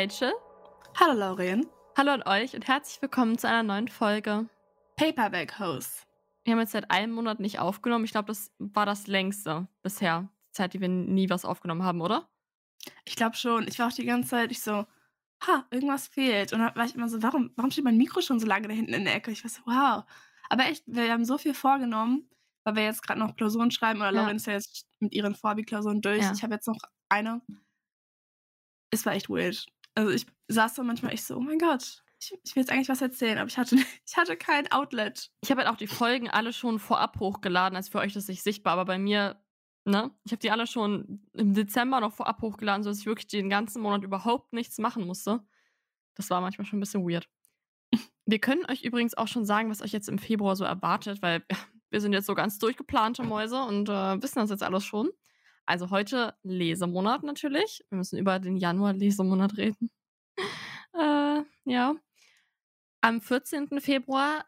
Rachel. Hallo Lauren. Hallo an euch und herzlich willkommen zu einer neuen Folge. Paperback Host. Wir haben jetzt seit einem Monat nicht aufgenommen. Ich glaube, das war das längste bisher. Die Zeit, die wir nie was aufgenommen haben, oder? Ich glaube schon. Ich war auch die ganze Zeit, ich so, ha, irgendwas fehlt. Und dann war ich immer so, warum, warum steht mein Mikro schon so lange da hinten in der Ecke? Ich war so, wow. Aber echt, wir haben so viel vorgenommen, weil wir jetzt gerade noch Klausuren schreiben oder Ja. Lauren ist ja jetzt mit ihren Vorbi-Klausuren durch. Ja. Ich habe jetzt noch eine. Es war echt weird. Also ich saß da manchmal echt so, oh mein Gott, ich, ich will jetzt eigentlich was erzählen, aber ich hatte, ich hatte kein Outlet. Ich habe halt auch die Folgen alle schon vorab hochgeladen. Also für euch das nicht sichtbar, aber bei mir, ne? Ich habe die alle schon im Dezember noch vorab hochgeladen, sodass ich wirklich den ganzen Monat überhaupt nichts machen musste. Das war manchmal schon ein bisschen weird. Wir können euch übrigens auch schon sagen, was euch jetzt im Februar so erwartet, weil wir sind jetzt so ganz durchgeplante Mäuse und äh, wissen das jetzt alles schon. Also heute Lesemonat natürlich. Wir müssen über den Januar-Lesemonat reden. äh, ja. Am 14. Februar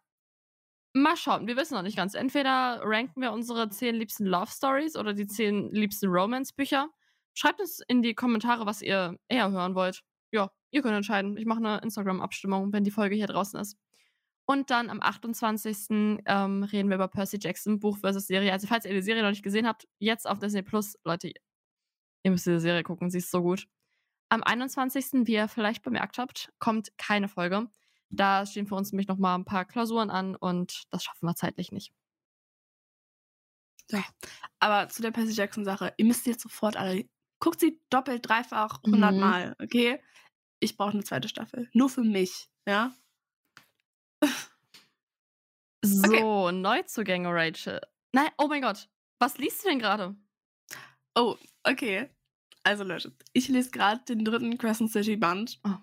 Mal schauen, wir wissen noch nicht ganz. Entweder ranken wir unsere zehn liebsten Love Stories oder die zehn liebsten Romance-Bücher. Schreibt uns in die Kommentare, was ihr eher hören wollt. Ja, ihr könnt entscheiden. Ich mache eine Instagram-Abstimmung, wenn die Folge hier draußen ist. Und dann am 28. Ähm, reden wir über Percy Jackson, Buch versus Serie. Also, falls ihr die Serie noch nicht gesehen habt, jetzt auf Disney Plus, Leute, ihr müsst diese Serie gucken, sie ist so gut. Am 21., wie ihr vielleicht bemerkt habt, kommt keine Folge. Da stehen für uns nämlich noch mal ein paar Klausuren an und das schaffen wir zeitlich nicht. Ja. Aber zu der Percy Jackson-Sache, ihr müsst jetzt sofort alle. Guckt sie doppelt, dreifach, hundertmal, Mhm. okay? Ich brauche eine zweite Staffel. Nur für mich, ja? So, Neuzugänge, Rachel. Nein, oh mein Gott. Was liest du denn gerade? Oh, okay. Also Leute, ich lese gerade den dritten Crescent City Band. Oh.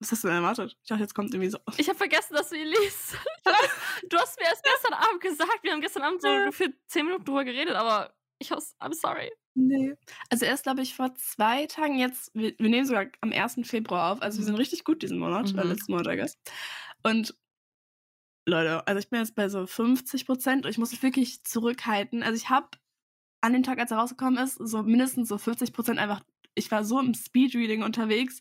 Was hast du denn erwartet? Ich dachte, jetzt kommt irgendwie so. Ich habe vergessen, dass du ihn liest. du hast mir erst gestern Abend gesagt. Wir haben gestern Abend so für zehn Minuten drüber geredet, aber ich hab's, I'm sorry. Nee. Also erst, glaube ich, vor zwei Tagen jetzt, wir, wir nehmen sogar am 1. Februar auf, also wir sind richtig gut diesen Monat, äh, Mhm. letzten Monat, I guess. Und Leute, also ich bin jetzt bei so 50 Prozent und ich muss mich wirklich zurückhalten. Also ich habe an dem Tag, als er rausgekommen ist, so mindestens so 50 Prozent einfach, ich war so im Speedreading unterwegs.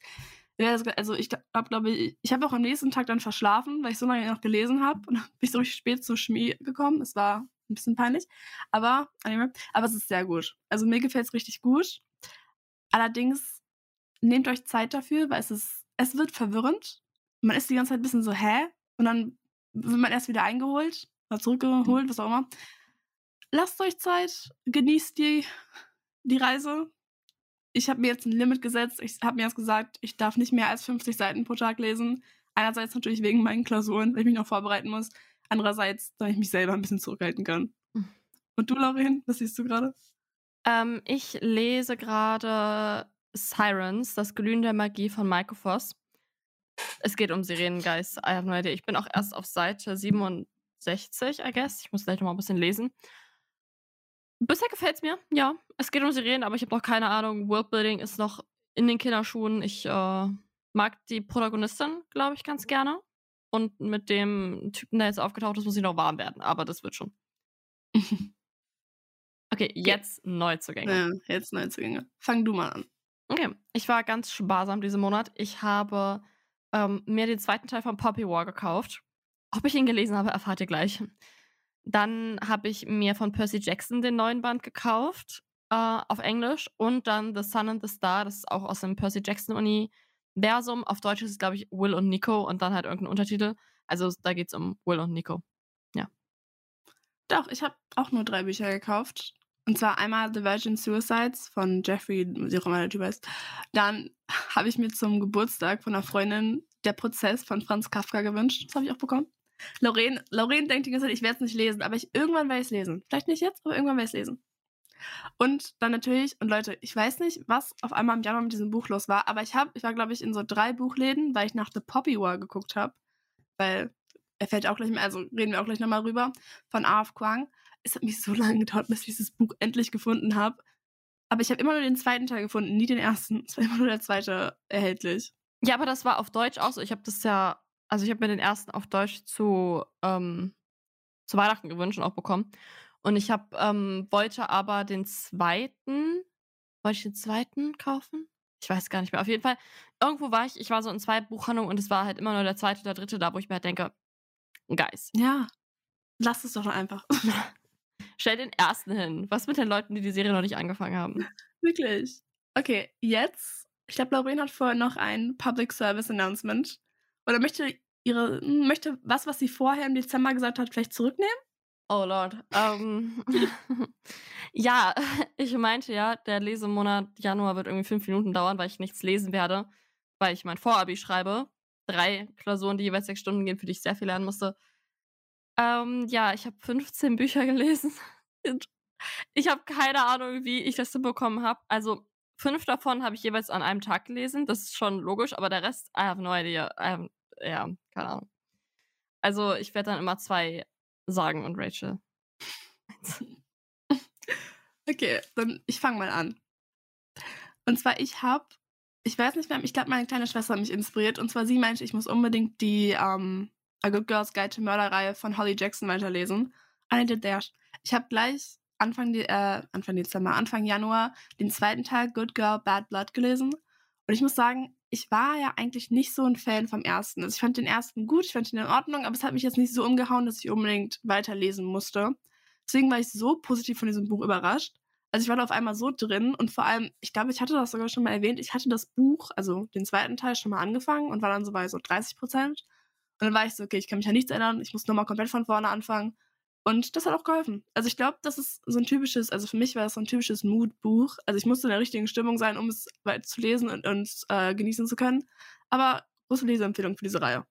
Also ich habe, glaube ich, ich habe auch am nächsten Tag dann verschlafen, weil ich so lange noch gelesen habe und bin ich so spät zur Schmied gekommen. Es war ein bisschen peinlich, aber, aber es ist sehr gut. Also mir gefällt es richtig gut. Allerdings nehmt euch Zeit dafür, weil es ist, es wird verwirrend. Man ist die ganze Zeit ein bisschen so, hä? Und dann wird man erst wieder eingeholt oder zurückgeholt, was auch immer. Lasst euch Zeit, genießt die, die Reise. Ich habe mir jetzt ein Limit gesetzt. Ich habe mir jetzt gesagt, ich darf nicht mehr als 50 Seiten pro Tag lesen. Einerseits natürlich wegen meinen Klausuren, weil ich mich noch vorbereiten muss. Andererseits, damit ich mich selber ein bisschen zurückhalten kann. Mhm. Und du, Lauren, was siehst du gerade? Ähm, ich lese gerade Sirens, das Glühen der Magie von Michael Voss. Es geht um Sirenengeist. I have no idea. Ich bin auch erst auf Seite 67, I guess. Ich muss gleich noch mal ein bisschen lesen. Bisher gefällt es mir, ja. Es geht um Sirenen, aber ich habe noch keine Ahnung. Worldbuilding ist noch in den Kinderschuhen. Ich äh, mag die Protagonistin, glaube ich, ganz gerne. Und mit dem Typen, der jetzt aufgetaucht ist, muss ich noch warm werden. Aber das wird schon. Okay, jetzt Neuzugänge. Ja, jetzt Neuzugänge. Fang du mal an. Okay, ich war ganz sparsam diesen Monat. Ich habe ähm, mir den zweiten Teil von Poppy War gekauft. Ob ich ihn gelesen habe, erfahrt ihr gleich. Dann habe ich mir von Percy Jackson den neuen Band gekauft, äh, auf Englisch. Und dann The Sun and the Star, das ist auch aus dem Percy Jackson Universum. Auf Deutsch ist es, glaube ich, Will und Nico und dann halt irgendein Untertitel. Also da geht es um Will und Nico. Doch, ich habe auch nur drei Bücher gekauft. Und zwar einmal The Virgin Suicides von Jeffrey, wie auch immer der Typ heißt. Dann habe ich mir zum Geburtstag von einer Freundin Der Prozess von Franz Kafka gewünscht. Das habe ich auch bekommen. Lorraine, Lorraine denkt die ganze Zeit, ich werde es nicht lesen, aber ich, irgendwann werde ich es lesen. Vielleicht nicht jetzt, aber irgendwann werde ich es lesen. Und dann natürlich, und Leute, ich weiß nicht, was auf einmal im Januar mit diesem Buch los war, aber ich habe, ich war, glaube ich, in so drei Buchläden, weil ich nach The Poppy War geguckt habe. Weil er fällt auch gleich mehr, also reden wir auch gleich nochmal rüber, von A.F. Kwang. Es hat mich so lange gedauert, bis ich dieses Buch endlich gefunden habe. Aber ich habe immer nur den zweiten Teil gefunden, nie den ersten. Es war immer nur der zweite erhältlich. Ja, aber das war auf Deutsch auch so. Ich habe das ja, also ich habe mir den ersten auf Deutsch zu, ähm, zu Weihnachten gewünscht und auch bekommen. Und ich habe, ähm, wollte aber den zweiten, wollte ich den zweiten kaufen? Ich weiß gar nicht mehr. Auf jeden Fall, irgendwo war ich, ich war so in zwei Buchhandlungen und es war halt immer nur der zweite oder dritte da, wo ich mir halt denke, Guys. Ja. Lass es doch einfach. Stell den ersten hin. Was mit den Leuten, die die Serie noch nicht angefangen haben? Wirklich. Okay, jetzt. Ich glaube, Lauren hat vorher noch ein Public Service Announcement. Oder möchte ihre, möchte was, was sie vorher im Dezember gesagt hat, vielleicht zurücknehmen? Oh Lord. Um, ja, ich meinte ja, der Lesemonat Januar wird irgendwie fünf Minuten dauern, weil ich nichts lesen werde, weil ich mein Vorabi schreibe. Drei Klausuren, die jeweils sechs Stunden gehen, für die ich sehr viel lernen musste. Ähm, ja, ich habe 15 Bücher gelesen. ich habe keine Ahnung, wie ich das hinbekommen habe. Also fünf davon habe ich jeweils an einem Tag gelesen. Das ist schon logisch, aber der Rest, I have no idea. Have, ja, keine Ahnung. Also ich werde dann immer zwei sagen und Rachel. okay, dann ich fange mal an. Und zwar, ich habe, ich weiß nicht mehr, ich glaube, meine kleine Schwester hat mich inspiriert. Und zwar, sie meinte, ich muss unbedingt die ähm, A Good Girls Guide to Murder-Reihe von Holly Jackson weiterlesen. Eine der der. Ich habe gleich Anfang, äh, Anfang Dezember, Anfang Januar den zweiten Teil Good Girl, Bad Blood gelesen. Und ich muss sagen, ich war ja eigentlich nicht so ein Fan vom ersten. Also ich fand den ersten gut, ich fand ihn in Ordnung, aber es hat mich jetzt nicht so umgehauen, dass ich unbedingt weiterlesen musste. Deswegen war ich so positiv von diesem Buch überrascht. Also ich war da auf einmal so drin und vor allem, ich glaube, ich hatte das sogar schon mal erwähnt, ich hatte das Buch, also den zweiten Teil schon mal angefangen und war dann so bei so 30 Prozent. Und dann war ich so, okay, ich kann mich an nichts erinnern, ich muss nochmal komplett von vorne anfangen. Und das hat auch geholfen. Also ich glaube, das ist so ein typisches, also für mich war das so ein typisches Mood-Buch. Also ich musste in der richtigen Stimmung sein, um es weiter zu lesen und, und äh, genießen zu können. Aber große Leseempfehlung für diese Reihe.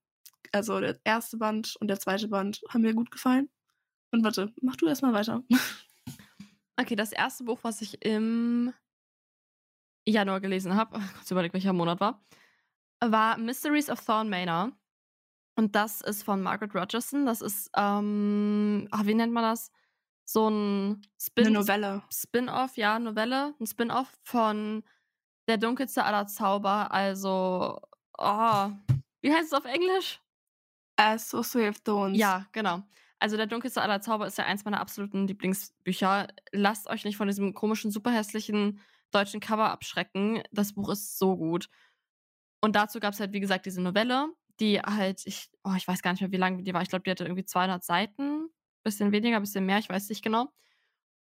Also der erste Band und der zweite Band haben mir gut gefallen. Und warte, mach du erstmal weiter. Okay, das erste Buch, was ich im Januar gelesen habe, kurz überlegt, welcher Monat war, war Mysteries of Thorn Manor. Und das ist von Margaret Rogerson. Das ist, ähm, ach, wie nennt man das? So ein Spin Eine Novelle. Spin-off, ja, Novelle. Ein Spin-off von Der dunkelste aller Zauber. Also, oh, wie heißt es auf Englisch? As Sorcery of Thorns. Ja, genau. Also der dunkelste aller Zauber ist ja eins meiner absoluten Lieblingsbücher. Lasst euch nicht von diesem komischen, super hässlichen deutschen Cover abschrecken. Das Buch ist so gut. Und dazu gab es halt, wie gesagt, diese Novelle die halt, ich, oh, ich weiß gar nicht mehr, wie lang die war. Ich glaube, die hatte irgendwie 200 Seiten. Bisschen weniger, bisschen mehr, ich weiß nicht genau.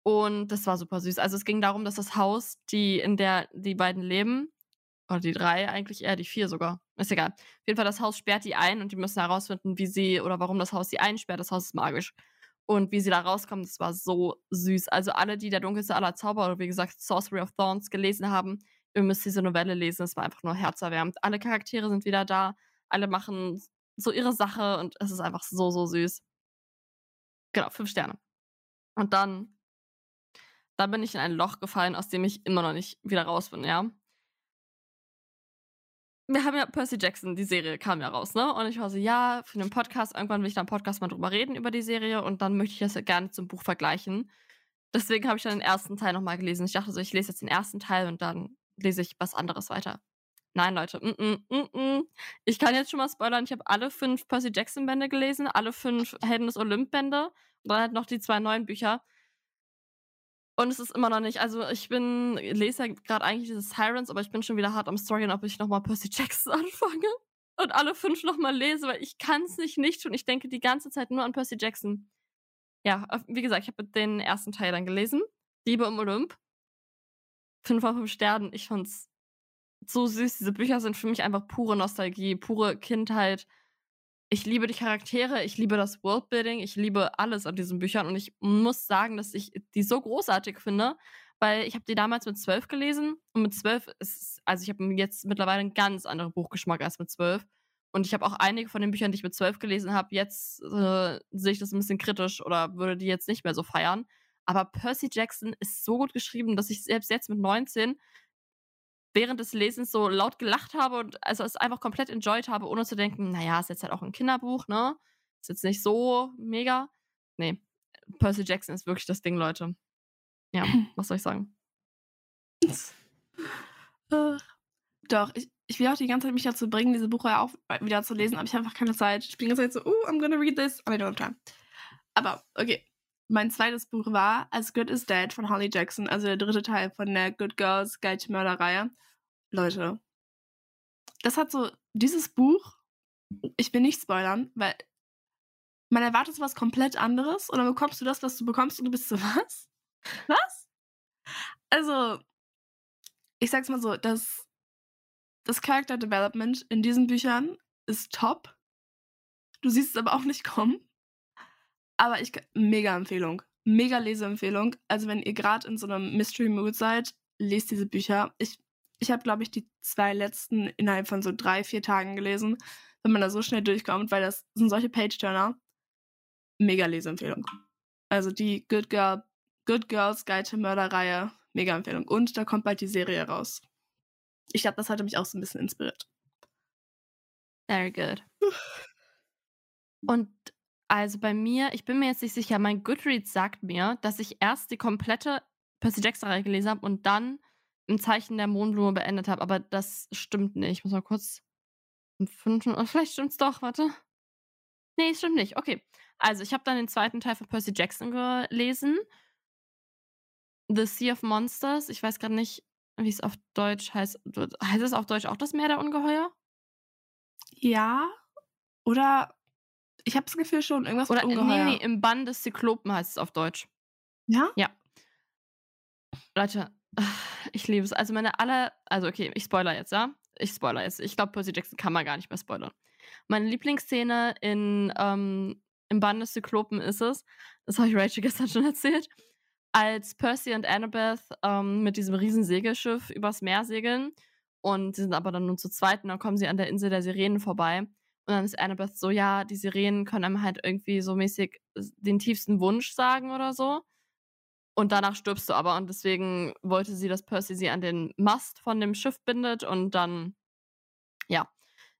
Und das war super süß. Also es ging darum, dass das Haus, die, in der die beiden leben, oder die drei eigentlich eher, die vier sogar, ist egal. Auf jeden Fall, das Haus sperrt die ein und die müssen herausfinden, wie sie oder warum das Haus sie einsperrt. Das Haus ist magisch. Und wie sie da rauskommen, das war so süß. Also alle, die der dunkelste aller Zauber oder wie gesagt Sorcery of Thorns gelesen haben, ihr müsst diese Novelle lesen. Es war einfach nur herzerwärmend. Alle Charaktere sind wieder da alle machen so ihre Sache und es ist einfach so, so süß. Genau, fünf Sterne. Und dann, dann bin ich in ein Loch gefallen, aus dem ich immer noch nicht wieder raus bin, ja. Wir haben ja Percy Jackson, die Serie kam ja raus, ne? Und ich war so, ja, für den Podcast, irgendwann will ich da im Podcast mal drüber reden über die Serie und dann möchte ich das ja gerne zum Buch vergleichen. Deswegen habe ich dann den ersten Teil nochmal gelesen. Ich dachte so, ich lese jetzt den ersten Teil und dann lese ich was anderes weiter. Nein, Leute. Mm -mm, mm ich kann jetzt schon mal spoilern. Ich habe alle fünf Percy Jackson Bände gelesen, alle fünf Helden des Olymp Bände und dann halt noch die zwei neuen Bücher. Und es ist immer noch nicht. Also ich bin lese ja gerade eigentlich diese Sirens, aber ich bin schon wieder hart am Storyen, ob ich nochmal Percy Jackson anfange und alle fünf nochmal lese, weil ich kann es nicht nicht tun. Ich denke die ganze Zeit nur an Percy Jackson. Ja, wie gesagt, ich habe den ersten Teil dann gelesen. Liebe im Olymp. Fünf von fünf Sternen. Ich fand's so süß. Diese Bücher sind für mich einfach pure Nostalgie, pure Kindheit. Ich liebe die Charaktere, ich liebe das Worldbuilding, ich liebe alles an diesen Büchern und ich muss sagen, dass ich die so großartig finde, weil ich habe die damals mit zwölf gelesen und mit zwölf ist, also ich habe jetzt mittlerweile einen ganz anderen Buchgeschmack als mit zwölf. Und ich habe auch einige von den Büchern, die ich mit zwölf gelesen habe, jetzt äh, sehe ich das ein bisschen kritisch oder würde die jetzt nicht mehr so feiern. Aber Percy Jackson ist so gut geschrieben, dass ich selbst jetzt mit 19 während des Lesens so laut gelacht habe und also es einfach komplett enjoyed habe, ohne zu denken, naja, ist jetzt halt auch ein Kinderbuch, ne? Ist jetzt nicht so mega. Nee, Percy Jackson ist wirklich das Ding, Leute. Ja, was soll ich sagen? Doch, ich, ich will auch die ganze Zeit mich dazu bringen, diese Buchreihe auch wieder zu lesen, aber ich habe einfach keine Zeit. Ich bin die ganze Zeit so, oh, I'm gonna read this, aber I don't have time. Aber, okay, mein zweites Buch war As Good as Dead von Holly Jackson, also der dritte Teil von der Good Girls Guide to Murder Reihe. Leute, das hat so, dieses Buch, ich will nicht spoilern, weil man erwartet so was komplett anderes und dann bekommst du das, was du bekommst und du bist so, was? Was? Also, ich sag's mal so, das, das Character Development in diesen Büchern ist top. Du siehst es aber auch nicht kommen. Aber ich, mega Empfehlung. Mega Leseempfehlung. Also, wenn ihr gerade in so einem Mystery Mood seid, lest diese Bücher. Ich, ich habe, glaube ich, die zwei letzten innerhalb von so drei, vier Tagen gelesen, wenn man da so schnell durchkommt, weil das sind solche Page-Turner. Mega Leseempfehlung. Also die Good, Girl, Good Girls Guide to Mörder-Reihe, mega Empfehlung. Und da kommt bald die Serie raus. Ich glaube, das hatte mich auch so ein bisschen inspiriert. Very good. Und also bei mir, ich bin mir jetzt nicht sicher, mein Goodreads sagt mir, dass ich erst die komplette Percy Jackson-Reihe gelesen habe und dann im Zeichen der Mondblume beendet habe. Aber das stimmt nicht. Ich muss mal kurz im fünften, oder vielleicht stimmt's doch, warte. Nee, es stimmt nicht. Okay. Also, ich habe dann den zweiten Teil von Percy Jackson gelesen. The Sea of Monsters. Ich weiß gerade nicht, wie es auf Deutsch heißt. Heißt es auf Deutsch auch das Meer der Ungeheuer? Ja. Oder ich habe das Gefühl schon, irgendwas Oder mit nee, Ungeheuer. nee, im Bann des Zyklopen heißt es auf Deutsch. Ja? Ja. Leute, ich liebe es. Also meine aller, also okay, ich spoiler jetzt, ja? Ich spoiler jetzt. Ich glaube, Percy Jackson kann man gar nicht mehr spoilern. Meine Lieblingsszene in, ähm, im Bann des Zyklopen ist es, das habe ich Rachel gestern schon erzählt, als Percy und Annabeth ähm, mit diesem riesen Segelschiff übers Meer segeln und sie sind aber dann nur zu zweit und dann kommen sie an der Insel der Sirenen vorbei und dann ist Annabeth so, ja, die Sirenen können einem halt irgendwie so mäßig den tiefsten Wunsch sagen oder so. Und danach stirbst du aber. Und deswegen wollte sie, dass Percy sie an den Mast von dem Schiff bindet und dann, ja,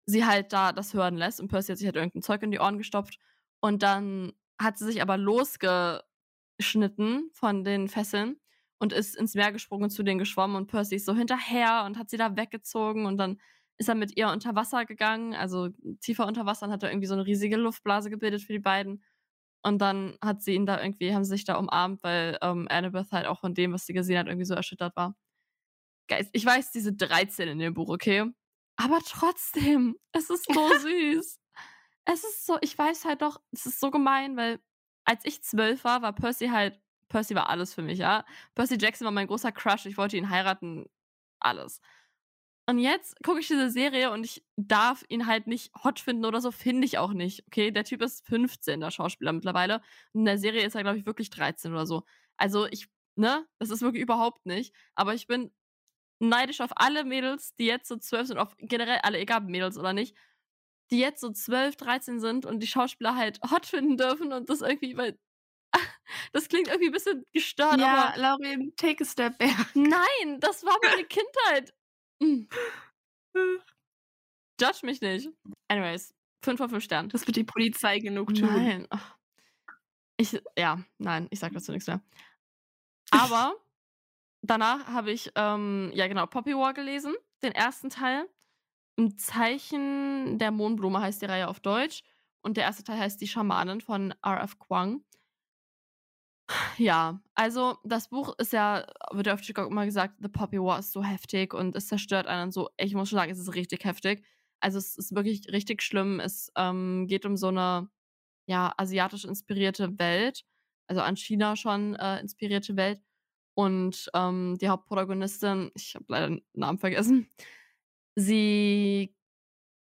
sie halt da das hören lässt. Und Percy hat sich halt irgendein Zeug in die Ohren gestopft. Und dann hat sie sich aber losgeschnitten von den Fesseln und ist ins Meer gesprungen, zu denen geschwommen. Und Percy ist so hinterher und hat sie da weggezogen. Und dann ist er mit ihr unter Wasser gegangen, also tiefer unter Wasser und hat da irgendwie so eine riesige Luftblase gebildet für die beiden. Und dann hat sie ihn da irgendwie, haben sie sich da umarmt, weil ähm, Annabeth halt auch von dem, was sie gesehen hat, irgendwie so erschüttert war. Geist, ich weiß, diese 13 in dem Buch, okay? Aber trotzdem, es ist so süß. Es ist so, ich weiß halt doch, es ist so gemein, weil als ich zwölf war, war Percy halt, Percy war alles für mich, ja. Percy Jackson war mein großer Crush, ich wollte ihn heiraten, alles. Und jetzt gucke ich diese Serie und ich darf ihn halt nicht hot finden oder so, finde ich auch nicht. Okay, der Typ ist 15, der Schauspieler mittlerweile. Und in der Serie ist er, glaube ich, wirklich 13 oder so. Also ich, ne, das ist wirklich überhaupt nicht. Aber ich bin neidisch auf alle Mädels, die jetzt so 12 sind, auf generell alle, egal Mädels oder nicht, die jetzt so 12, 13 sind und die Schauspieler halt hot finden dürfen und das irgendwie, weil das klingt irgendwie ein bisschen gestört, Ja, aber Laurin, take a step back. nein, das war meine Kindheit. Mm. Judge mich nicht. Anyways, 5 von 5 Sternen. Das wird die Polizei genug tun. Nein. Ich, ja, nein, ich sag dazu nichts mehr. Aber danach habe ich, ähm, ja genau, Poppy War gelesen, den ersten Teil. Im Zeichen der Mondblume heißt die Reihe auf Deutsch. Und der erste Teil heißt Die Schamanin von R.F. Kwang. Ja, also das Buch ist ja, wird ja auf TikTok immer gesagt, The Poppy War ist so heftig und es zerstört einen so. Ich muss schon sagen, es ist richtig heftig. Also es ist wirklich richtig schlimm. Es ähm, geht um so eine, ja, asiatisch inspirierte Welt, also an China schon äh, inspirierte Welt. Und ähm, die Hauptprotagonistin, ich habe leider den Namen vergessen, sie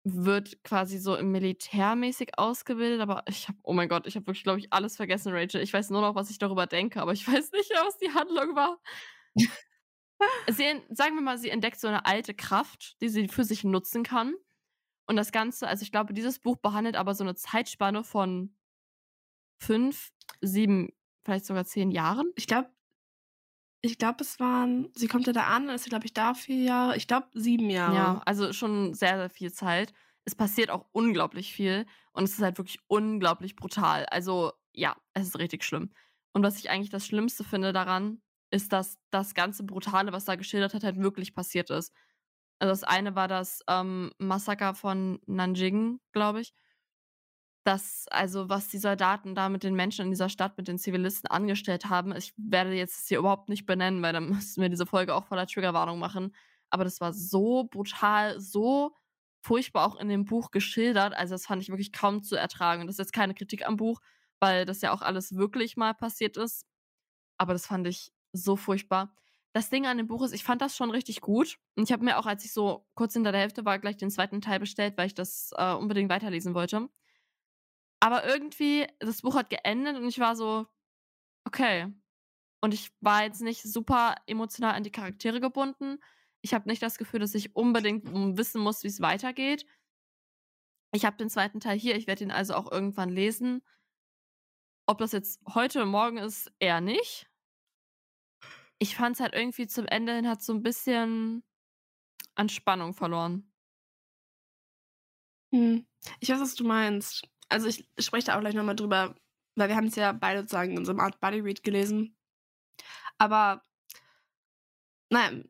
wird quasi so im Militärmäßig ausgebildet, aber ich habe, oh mein Gott, ich habe wirklich, glaube ich, alles vergessen, Rachel. Ich weiß nur noch, was ich darüber denke, aber ich weiß nicht was die Handlung war. sie, en- sagen wir mal, sie entdeckt so eine alte Kraft, die sie für sich nutzen kann. Und das Ganze, also ich glaube, dieses Buch behandelt aber so eine Zeitspanne von fünf, sieben, vielleicht sogar zehn Jahren. Ich glaube, ich glaube, es waren, sie kommt ja da an, ist sie, glaube ich, da vier Jahre, ich glaube, sieben Jahre. Ja, also schon sehr, sehr viel Zeit. Es passiert auch unglaublich viel und es ist halt wirklich unglaublich brutal. Also ja, es ist richtig schlimm. Und was ich eigentlich das Schlimmste finde daran, ist, dass das ganze Brutale, was da geschildert hat, halt wirklich passiert ist. Also das eine war das ähm, Massaker von Nanjing, glaube ich. Das, also was die Soldaten da mit den Menschen in dieser Stadt, mit den Zivilisten angestellt haben. Ich werde jetzt hier überhaupt nicht benennen, weil dann müssten wir diese Folge auch voller Triggerwarnung machen. aber das war so brutal, so furchtbar auch in dem Buch geschildert. Also das fand ich wirklich kaum zu ertragen. Das ist jetzt keine Kritik am Buch, weil das ja auch alles wirklich mal passiert ist. Aber das fand ich so furchtbar. Das Ding an dem Buch ist, ich fand das schon richtig gut. Und ich habe mir auch, als ich so kurz hinter der Hälfte war, gleich den zweiten Teil bestellt, weil ich das äh, unbedingt weiterlesen wollte. Aber irgendwie, das Buch hat geendet und ich war so, okay. Und ich war jetzt nicht super emotional an die Charaktere gebunden. Ich habe nicht das Gefühl, dass ich unbedingt wissen muss, wie es weitergeht. Ich habe den zweiten Teil hier, ich werde ihn also auch irgendwann lesen. Ob das jetzt heute oder morgen ist, eher nicht. Ich fand es halt irgendwie zum Ende hin hat so ein bisschen an Spannung verloren. Hm. Ich weiß, was du meinst. Also ich spreche da auch gleich nochmal drüber, weil wir haben es ja beide sozusagen in so einem Art Buddy Read gelesen. Aber naja,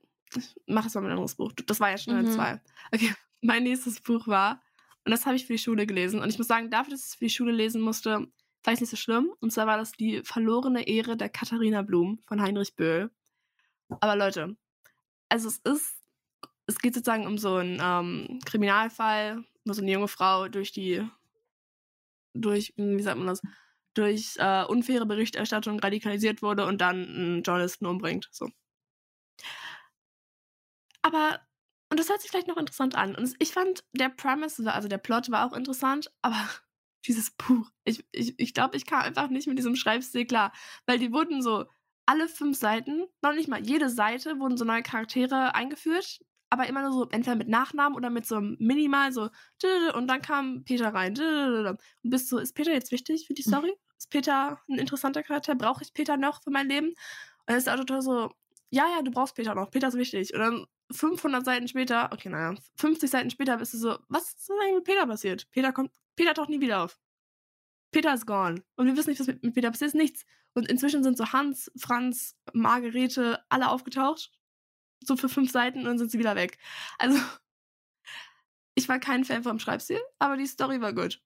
mach es mal mit einem anderes Buch. Das war ja schon mhm. zwei. Okay, mein nächstes Buch war, und das habe ich für die Schule gelesen. Und ich muss sagen, dafür, dass ich es für die Schule lesen musste, war ich nicht so schlimm. Und zwar war das die verlorene Ehre der Katharina Blum von Heinrich Böhl. Aber Leute, also es ist, es geht sozusagen um so einen ähm, Kriminalfall, wo so eine junge Frau durch die, durch, wie sagt man das, durch äh, unfaire Berichterstattung radikalisiert wurde und dann einen Journalisten umbringt. So. Aber, und das hört sich vielleicht noch interessant an. Und ich fand, der Premise, also der Plot war auch interessant, aber dieses Buch, ich, ich, ich glaube, ich kam einfach nicht mit diesem Schreibstil klar. Weil die wurden so, alle fünf Seiten, noch nicht mal jede Seite, wurden so neue Charaktere eingeführt, aber immer nur so entweder mit Nachnamen oder mit so einem Minimal, so und dann kam Peter rein. Und bist so, ist Peter jetzt wichtig für die Story? Ist Peter ein interessanter Charakter? Brauche ich Peter noch für mein Leben? Und dann ist der Autor so, ja, ja, du brauchst Peter noch, Peter ist wichtig. Und dann 500 Seiten später, okay, naja, 50 Seiten später bist du so, was ist eigentlich mit Peter passiert? Peter kommt, Peter taucht nie wieder auf. Peter ist gone. Und wir wissen nicht, was mit, mit Peter passiert ist, nichts. Und inzwischen sind so Hans, Franz, Margarete alle aufgetaucht. So für fünf Seiten und dann sind sie wieder weg. Also, ich war kein Fan vom Schreibstil, aber die Story war gut.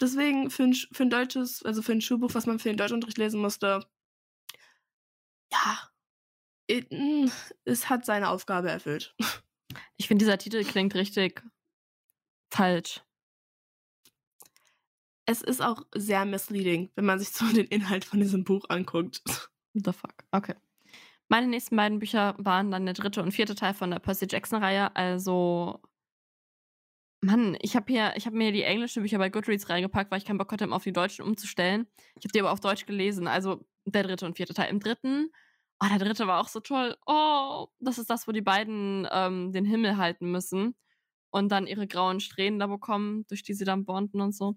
Deswegen für ein, für ein deutsches, also für ein Schulbuch, was man für den Deutschunterricht lesen musste, ja, Mm, es hat seine Aufgabe erfüllt. Ich finde, dieser Titel klingt richtig falsch. Es ist auch sehr misleading, wenn man sich so den Inhalt von diesem Buch anguckt. The fuck. Okay. Meine nächsten beiden Bücher waren dann der dritte und vierte Teil von der Percy Jackson-Reihe. Also, Mann, ich habe hier, ich habe mir die englischen Bücher bei Goodreads reingepackt, weil ich keinen Bock hatte, auf die deutschen umzustellen. Ich habe die aber auf Deutsch gelesen. Also der dritte und vierte Teil. Im dritten Oh, der dritte war auch so toll. Oh, das ist das, wo die beiden ähm, den Himmel halten müssen und dann ihre grauen Strähnen da bekommen, durch die sie dann bonden und so.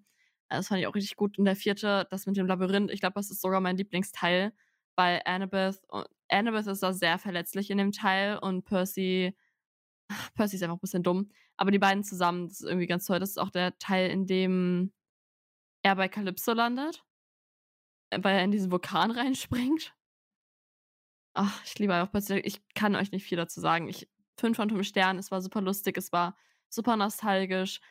Das fand ich auch richtig gut. Und der vierte, das mit dem Labyrinth, ich glaube, das ist sogar mein Lieblingsteil, weil Annabeth, Annabeth ist da sehr verletzlich in dem Teil und Percy, Percy ist einfach ein bisschen dumm. Aber die beiden zusammen, das ist irgendwie ganz toll. Das ist auch der Teil, in dem er bei Calypso landet, weil er in diesen Vulkan reinspringt. Ach, ich liebe auch Percy. Ich kann euch nicht viel dazu sagen. Ich fünf von fünf Sternen. Es war super lustig. Es war super nostalgisch.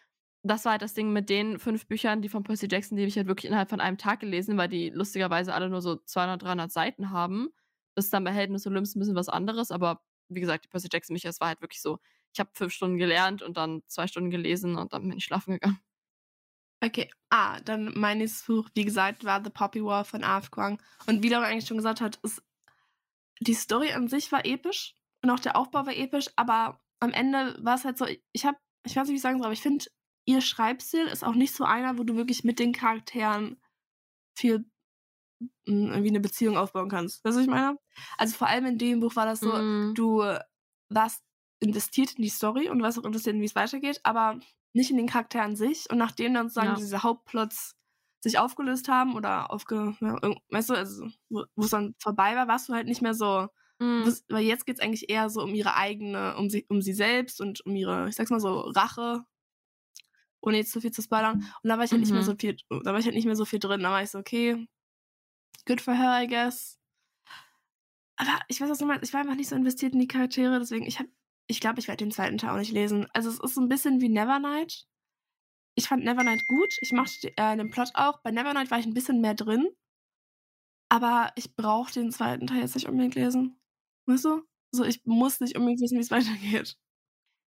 Das war halt das Ding mit den fünf Büchern, die von Percy Jackson, die habe ich halt wirklich innerhalb von einem Tag gelesen, weil die lustigerweise alle nur so 200, 300 Seiten haben. Ist dann bei Helden des Olymps ein bisschen was anderes, aber wie gesagt, die Percy Jackson es war halt wirklich so, ich habe fünf Stunden gelernt und dann zwei Stunden gelesen und dann bin ich schlafen gegangen. Okay, ah, dann mein nächstes Buch, wie gesagt, war The Poppy War von A.F. Kwang. Und wie Laura eigentlich schon gesagt hat, ist die Story an sich war episch und auch der Aufbau war episch, aber am Ende war es halt so, ich habe, ich weiß nicht, wie ich sagen soll, aber ich finde, ihr Schreibstil ist auch nicht so einer, wo du wirklich mit den Charakteren viel irgendwie eine Beziehung aufbauen kannst. Weißt du, was ich meine? Also vor allem in dem Buch war das so, mm. du warst investiert in die Story und warst auch interessiert, wie es weitergeht, aber nicht in den Charakter an sich. Und nachdem dann sozusagen ja. diese Hauptplots sich aufgelöst haben oder aufge, ja, weißt du, also wo es dann vorbei war, warst du halt nicht mehr so, mhm. weil jetzt geht es eigentlich eher so um ihre eigene, um sie, um sie selbst und um ihre, ich sag's mal so, Rache, ohne jetzt zu viel zu spoilern. Und da war ich halt mhm. nicht mehr so mhm. viel, da war ich halt nicht mehr so viel drin. Da war ich so, okay, good for her, I guess. Aber ich weiß, was du. Ich war einfach nicht so investiert in die Charaktere, deswegen, ich hab, ich glaube, ich werde den zweiten Teil auch nicht lesen. Also es ist so ein bisschen wie Nevernight ich fand Nevernight gut. Ich mochte äh, den Plot auch. Bei Nevernight war ich ein bisschen mehr drin. Aber ich brauche den zweiten Teil jetzt nicht unbedingt lesen. Weißt du? So, ich muss nicht unbedingt wissen, wie es weitergeht.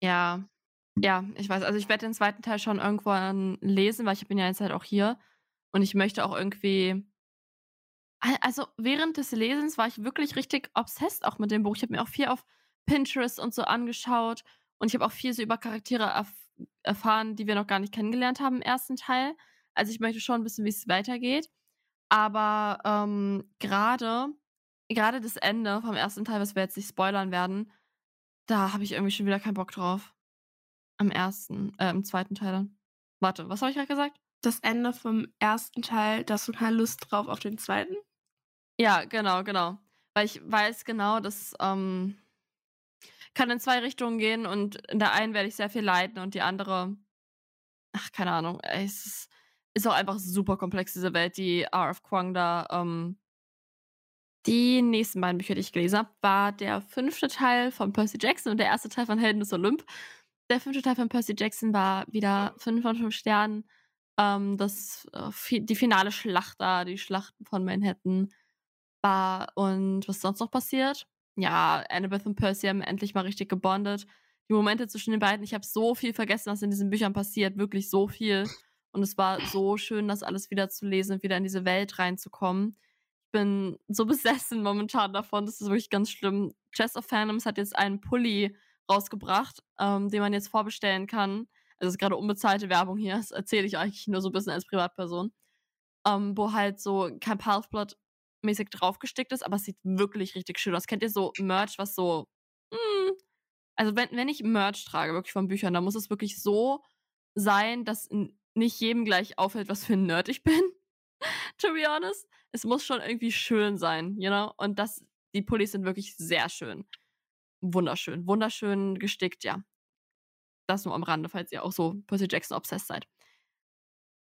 Ja, ja, ich weiß. Also ich werde den zweiten Teil schon irgendwann lesen, weil ich bin ja jetzt halt auch hier. Und ich möchte auch irgendwie. Also während des Lesens war ich wirklich richtig obsessed auch mit dem Buch. Ich habe mir auch viel auf Pinterest und so angeschaut. Und ich habe auch viel so über Charaktere erf erfahren, die wir noch gar nicht kennengelernt haben im ersten Teil. Also ich möchte schon wissen, wie es weitergeht. Aber ähm, gerade gerade das Ende vom ersten Teil, was wir jetzt nicht spoilern werden, da habe ich irgendwie schon wieder keinen Bock drauf. Am ersten, äh, im zweiten Teil dann. Warte, was habe ich gerade gesagt? Das Ende vom ersten Teil, da hast du keine Lust drauf auf den zweiten? Ja, genau, genau. Weil ich weiß genau, dass ähm, kann in zwei Richtungen gehen und in der einen werde ich sehr viel leiden und die andere, ach, keine Ahnung, es ist, ist auch einfach super komplex, diese Welt, die R.F. Kwang da ähm, die nächsten beiden Bücher, die ich gelesen habe, war der fünfte Teil von Percy Jackson und der erste Teil von Helden des Olymp. Der fünfte Teil von Percy Jackson war wieder 5 von 5 Sternen. Ähm, das, äh, die finale Schlacht da, die Schlachten von Manhattan war. Und was sonst noch passiert? Ja, Annabeth und Percy haben endlich mal richtig gebondet. Die Momente zwischen den beiden, ich habe so viel vergessen, was in diesen Büchern passiert. Wirklich so viel. Und es war so schön, das alles wieder zu lesen und wieder in diese Welt reinzukommen bin so besessen momentan davon. Das ist wirklich ganz schlimm. Chess of Phantoms hat jetzt einen Pulli rausgebracht, ähm, den man jetzt vorbestellen kann. Also es ist gerade unbezahlte Werbung hier. Das erzähle ich eigentlich nur so ein bisschen als Privatperson. Ähm, wo halt so kein Half-Blood mäßig draufgestickt ist, aber es sieht wirklich richtig schön aus. Kennt ihr so Merch, was so. Mh, hm, also wenn, wenn ich Merch trage, wirklich von Büchern, dann muss es wirklich so sein, dass nicht jedem gleich auffällt, was für ein Nerd ich bin. to be honest. Es muss schon irgendwie schön sein, you know? Und das, die Pullis sind wirklich sehr schön. Wunderschön. Wunderschön gestickt, ja. Das nur am Rande, falls ihr auch so Percy Jackson obsessed seid.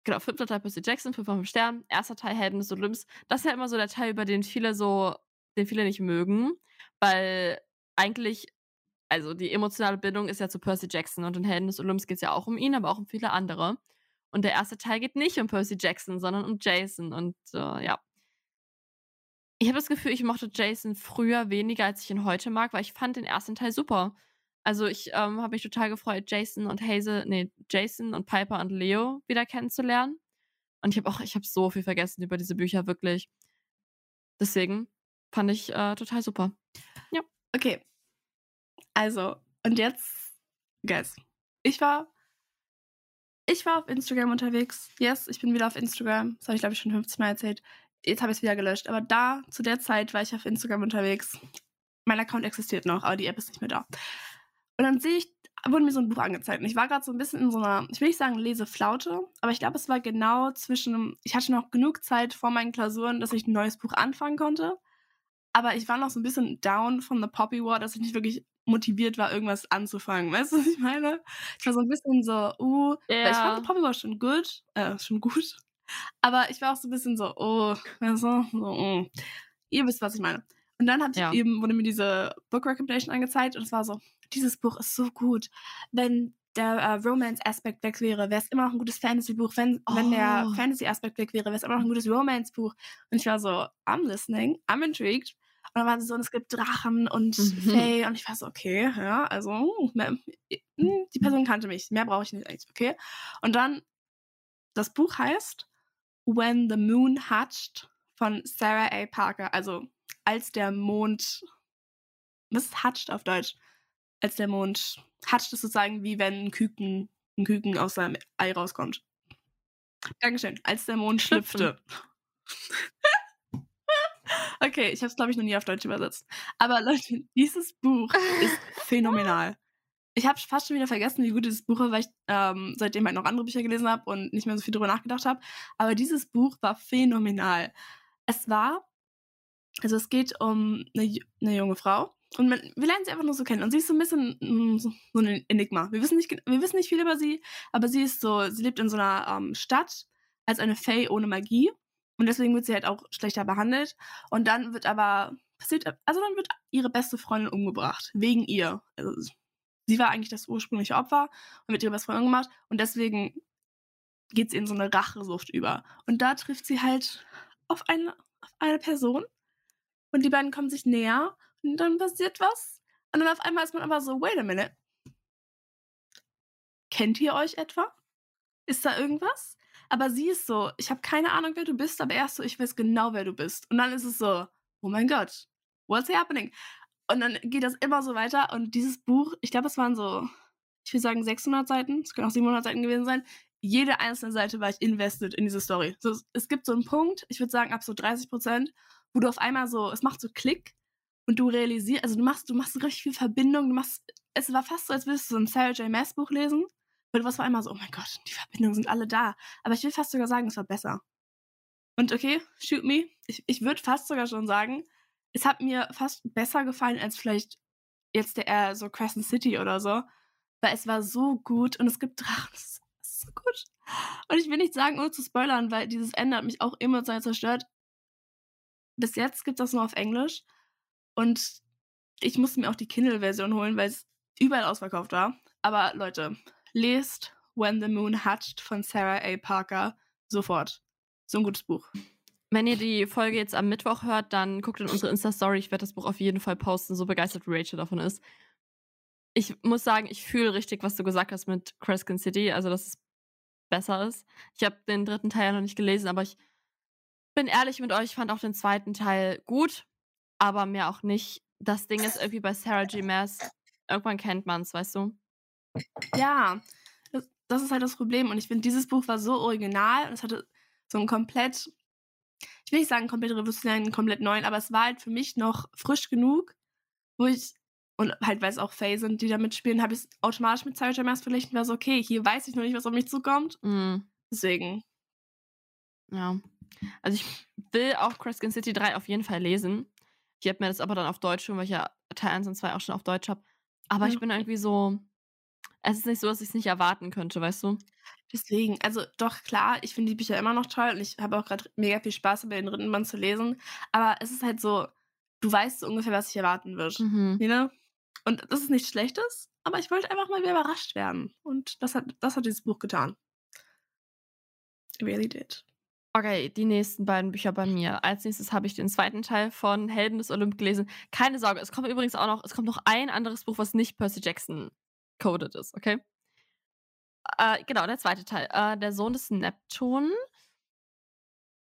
Genau, fünfter Teil Percy Jackson, fünf von fünf Sternen. Erster Teil Helden des Olymps. Das ist ja immer so der Teil, über den viele so, den viele nicht mögen, weil eigentlich, also die emotionale Bindung ist ja zu Percy Jackson und in Helden des Olymps geht es ja auch um ihn, aber auch um viele andere. Und der erste Teil geht nicht um Percy Jackson, sondern um Jason. Und äh, ja. Ich habe das Gefühl, ich mochte Jason früher weniger, als ich ihn heute mag, weil ich fand den ersten Teil super. Also ich ähm, habe mich total gefreut, Jason und Hazel, nee, Jason und Piper und Leo wieder kennenzulernen. Und ich habe auch, ich habe so viel vergessen über diese Bücher, wirklich. Deswegen fand ich äh, total super. Ja. Okay. Also, und jetzt, guys, ich war ich war auf Instagram unterwegs. Yes, ich bin wieder auf Instagram. Das habe ich, glaube ich, schon 50 Mal erzählt. Jetzt habe ich es wieder gelöscht. Aber da, zu der Zeit, war ich auf Instagram unterwegs. Mein Account existiert noch, aber die App ist nicht mehr da. Und dann sehe ich, wurde mir so ein Buch angezeigt. Und ich war gerade so ein bisschen in so einer, ich will nicht sagen Leseflaute, aber ich glaube, es war genau zwischen, ich hatte noch genug Zeit vor meinen Klausuren, dass ich ein neues Buch anfangen konnte. Aber ich war noch so ein bisschen down von The Poppy War, dass ich nicht wirklich motiviert war, irgendwas anzufangen. Weißt du, was ich meine? Ich war so ein bisschen so, uh, ja. ich fand Poppy war schon gut, äh, schon gut. Aber ich war auch so ein bisschen so, oh, weißt du, so, oh. ihr wisst, was ich meine. Und dann hat ja. eben, wurde mir diese Book Recommendation angezeigt und es war so, dieses Buch ist so gut. Wenn der äh, Romance-Aspekt weg wäre, wäre es immer noch ein gutes Fantasy-Buch. Wenn, oh. wenn der oh. Fantasy-Aspekt weg wäre, wäre es immer noch ein gutes Romance-Buch. Und ich war so, I'm listening, I'm intrigued. Und dann war sie so, und es gibt Drachen und mhm. Fae. Und ich war so, okay, ja, also mehr, hm, die Person kannte mich. Mehr brauche ich nicht eigentlich, okay. Und dann, das Buch heißt When the Moon Hatched von Sarah A. Parker. Also, als der Mond, was ist Hatched auf Deutsch? Als der Mond, Hatched ist sozusagen wie wenn ein Küken, ein Küken aus seinem Ei rauskommt. Dankeschön. Als der Mond schlüpfte. Okay, ich habe es, glaube ich, noch nie auf Deutsch übersetzt. Aber Leute, dieses Buch ist phänomenal. Ich habe fast schon wieder vergessen, wie gut dieses Buch war, weil ich ähm, seitdem halt noch andere Bücher gelesen habe und nicht mehr so viel drüber nachgedacht habe. Aber dieses Buch war phänomenal. Es war, also es geht um eine, eine junge Frau und man, wir lernen sie einfach nur so kennen. Und sie ist so ein bisschen mm, so, ein Enigma. Wir wissen, nicht, wir wissen nicht viel über sie, aber sie ist so, sie lebt in so einer ähm, Stadt als eine Fae ohne Magie und deswegen wird sie halt auch schlechter behandelt. Und dann wird aber passiert, also dann wird ihre beste Freundin umgebracht. Wegen ihr. Also sie war eigentlich das ursprüngliche Opfer und wird ihre beste Freundin gemacht. Und deswegen geht sie in so eine Rachesucht über. Und da trifft sie halt auf eine, auf eine Person. Und die beiden kommen sich näher. Und dann passiert was. Und dann auf einmal ist man aber so, wait a minute. Kennt ihr euch etwa? Ist da irgendwas? Aber sie ist so, ich habe keine Ahnung, wer du bist, aber erst so, ich weiß genau, wer du bist. Und dann ist es so, oh mein Gott, what's happening? Und dann geht das immer so weiter. Und dieses Buch, ich glaube, es waren so, ich will sagen 600 Seiten, es können auch 700 Seiten gewesen sein. Jede einzelne Seite war ich invested in diese Story. So, es gibt so einen Punkt, ich würde sagen ab so 30 Prozent, wo du auf einmal so, es macht so Klick und du realisierst, also du machst, du machst richtig viel Verbindung, du machst, es war fast so, als würdest du so ein Sarah J. Maas Buch lesen, weil du warst auf einmal so, oh mein Gott, die Verbindungen sind alle da. Aber ich will fast sogar sagen, es war besser. Und okay, shoot me, ich, ich würde fast sogar schon sagen, es hat mir fast besser gefallen als vielleicht jetzt der eher so Crescent City oder so, weil es war so gut und es gibt Drachen, es ist so gut. Und ich will nicht sagen, ohne zu spoilern, weil dieses Ende hat mich auch emotional zerstört. Bis jetzt gibt es das nur auf Englisch und ich musste mir auch die Kindle-Version holen, weil es überall ausverkauft war. Aber Leute, lest When the Moon Hatched von Sarah A. Parker sofort. So ein gutes Buch. Wenn ihr die Folge jetzt am Mittwoch hört, dann guckt in unsere Insta-Story. Ich werde das Buch auf jeden Fall posten, so begeistert Rachel davon ist. Ich muss sagen, ich fühle richtig, was du gesagt hast mit Crescent City, also dass es besser ist. Ich habe den dritten Teil noch nicht gelesen, aber ich bin ehrlich mit euch, ich fand auch den zweiten Teil gut, aber mehr auch nicht. Das Ding ist irgendwie bei Sarah G. Maas, irgendwann kennt man es, weißt du? Ja, das, das ist halt das Problem. Und ich finde, dieses Buch war so original und es hatte so ein komplett, ich will nicht sagen komplett revolutionären, komplett neuen, aber es war halt für mich noch frisch genug, wo ich, und halt, weil es auch Faye sind, die da mitspielen, habe ich es automatisch mit Sarah J. Maas verglichen und war so, okay, hier weiß ich noch nicht, was auf mich zukommt. Mhm. Deswegen. Ja. Also ich will auch Crescent City 3 auf jeden Fall lesen. Ich habe mir das aber dann auf Deutsch schon, weil ich ja Teil 1 und 2 auch schon auf Deutsch habe. Aber Ja. ich bin irgendwie so. Es ist nicht so, dass ich es nicht erwarten könnte, weißt du? Deswegen, also doch klar, ich finde die Bücher immer noch toll und ich habe auch gerade mega viel Spaß dabei, den dritten Band zu lesen. Aber es ist halt so, du weißt so ungefähr, was sich erwarten wird. Mhm. You know? Und das ist nichts Schlechtes, aber ich wollte einfach mal wieder überrascht werden. Und das hat, das hat dieses Buch getan. It really did. Okay, die nächsten beiden Bücher bei mir. Als nächstes habe ich den zweiten Teil von Helden des Olymp gelesen. Keine Sorge, es kommt übrigens auch noch, es kommt noch ein anderes Buch, was nicht Percy Jackson coded ist, okay? Äh, genau, der zweite Teil. Äh, der Sohn des Neptun.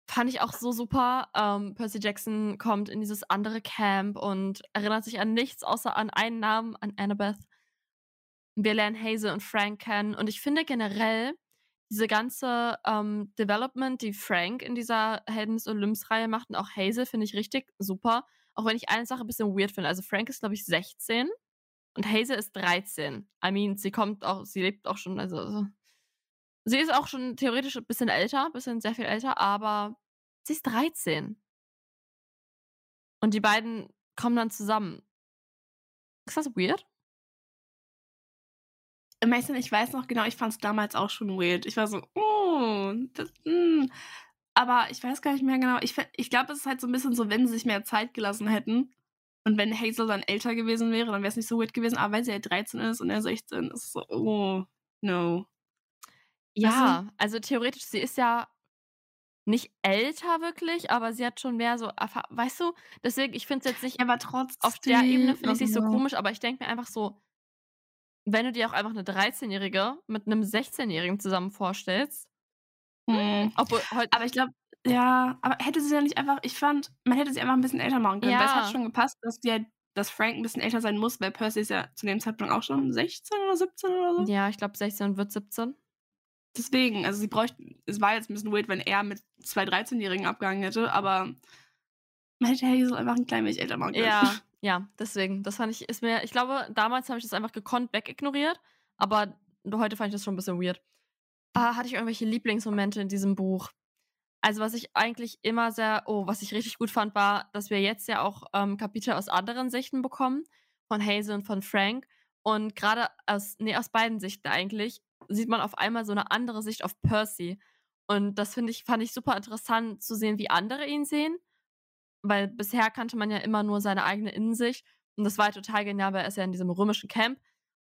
Fand ich auch so super. Ähm, Percy Jackson kommt in dieses andere Camp und erinnert sich an nichts außer an einen Namen, an Annabeth. Wir lernen Hazel und Frank kennen. Und ich finde generell, diese ganze ähm, Development, die Frank in dieser Helden des Olymps-Reihe macht und auch Hazel, finde ich richtig super. Auch wenn ich eine Sache ein bisschen weird finde. Also Frank ist, glaube ich, 16 und Hazel ist 13. I mean, sie kommt auch, sie lebt auch schon, also sie ist auch schon theoretisch ein bisschen älter, ein bisschen sehr viel älter, aber sie ist 13. Und die beiden kommen dann zusammen. Ist das weird? Mason, ich weiß noch genau, ich fand es damals auch schon weird. Ich war so, oh, das, mm. aber ich weiß gar nicht mehr genau. Ich, ich glaube, es ist halt so ein bisschen so, wenn sie sich mehr Zeit gelassen hätten und wenn Hazel dann älter gewesen wäre, dann wäre es nicht so weird gewesen. Aber weil sie halt 13 ist und er 16, ist es so, oh, no. Ja, also theoretisch, sie ist ja nicht älter wirklich, aber sie hat schon mehr so, weißt du, deswegen, ich finde es jetzt nicht, aber trotzdem. auf der Ebene finde ich es nicht so also- komisch, aber ich denke mir einfach so, wenn du dir auch einfach eine 13-Jährige mit einem 16-Jährigen zusammen vorstellst, Hm. obwohl heute, Aber ich glaube, ja, aber hätte sie ja nicht einfach, ich fand, man hätte sie einfach ein bisschen älter machen können. Weil es Ja. hat schon gepasst, dass, die halt, dass Frank ein bisschen älter sein muss, weil Percy ist ja zu dem Zeitpunkt auch schon 16 oder 17 oder so. ja, ich glaube 16 und wird 17. Deswegen, also sie bräuchten, es war jetzt ein bisschen weird, wenn er mit zwei 13-Jährigen abgehangen hätte, aber man hätte Hazel einfach ein klein wenig älter machen können. Ja, ja, deswegen, das fand ich, ist mir, ich glaube, damals habe ich das einfach gekonnt wegignoriert, aber heute fand ich das schon ein bisschen weird. Ah, hatte ich irgendwelche Lieblingsmomente in diesem Buch? Also, was ich eigentlich immer sehr, oh, was ich richtig gut fand, war, dass wir jetzt ja auch ähm, Kapitel aus anderen Sichten bekommen, von Hazel und von Frank. Und gerade aus, nee, aus beiden Sichten eigentlich, sieht man auf einmal so eine andere Sicht auf Percy. Und das finde ich, fand ich super interessant zu sehen, wie andere ihn sehen. Weil bisher kannte man ja immer nur seine eigene Innensicht. Und das war halt total genial, weil er ist ja in diesem römischen Camp.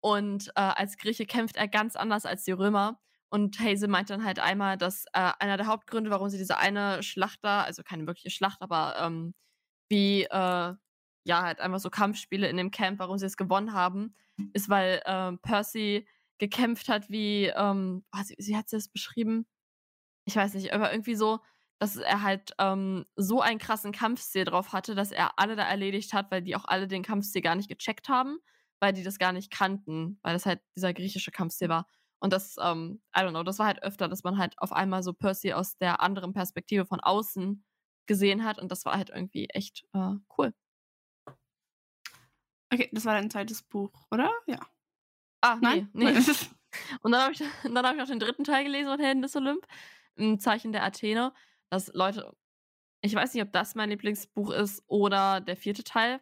Und äh, als Grieche kämpft er ganz anders als die Römer. Und Hazel meint dann halt einmal, dass äh, einer der Hauptgründe, warum sie diese eine Schlacht da, also keine wirkliche Schlacht, aber ähm, wie, äh, ja, halt einfach so Kampfspiele in dem Camp, warum sie es gewonnen haben, ist, weil ähm, Percy gekämpft hat wie, ähm, oh, sie, sie hat es beschrieben, ich weiß nicht, aber irgendwie so, dass er halt ähm, so einen krassen Kampfstil drauf hatte, dass er alle da erledigt hat, weil die auch alle den Kampfstil gar nicht gecheckt haben, weil die das gar nicht kannten, weil das halt dieser griechische Kampfstil war. Und das, ähm, I don't know, das war halt öfter, dass man halt auf einmal so Percy aus der anderen Perspektive von außen gesehen hat und das war halt irgendwie echt äh, cool. Okay, das war dein zweites Buch, oder? Ja. Ah, Nein? nee. nee. und dann habe ich, hab ich noch den dritten Teil gelesen von Helden des Olymp, im Zeichen der Athene. Das, Leute, ich weiß nicht, ob das mein Lieblingsbuch ist oder der vierte Teil,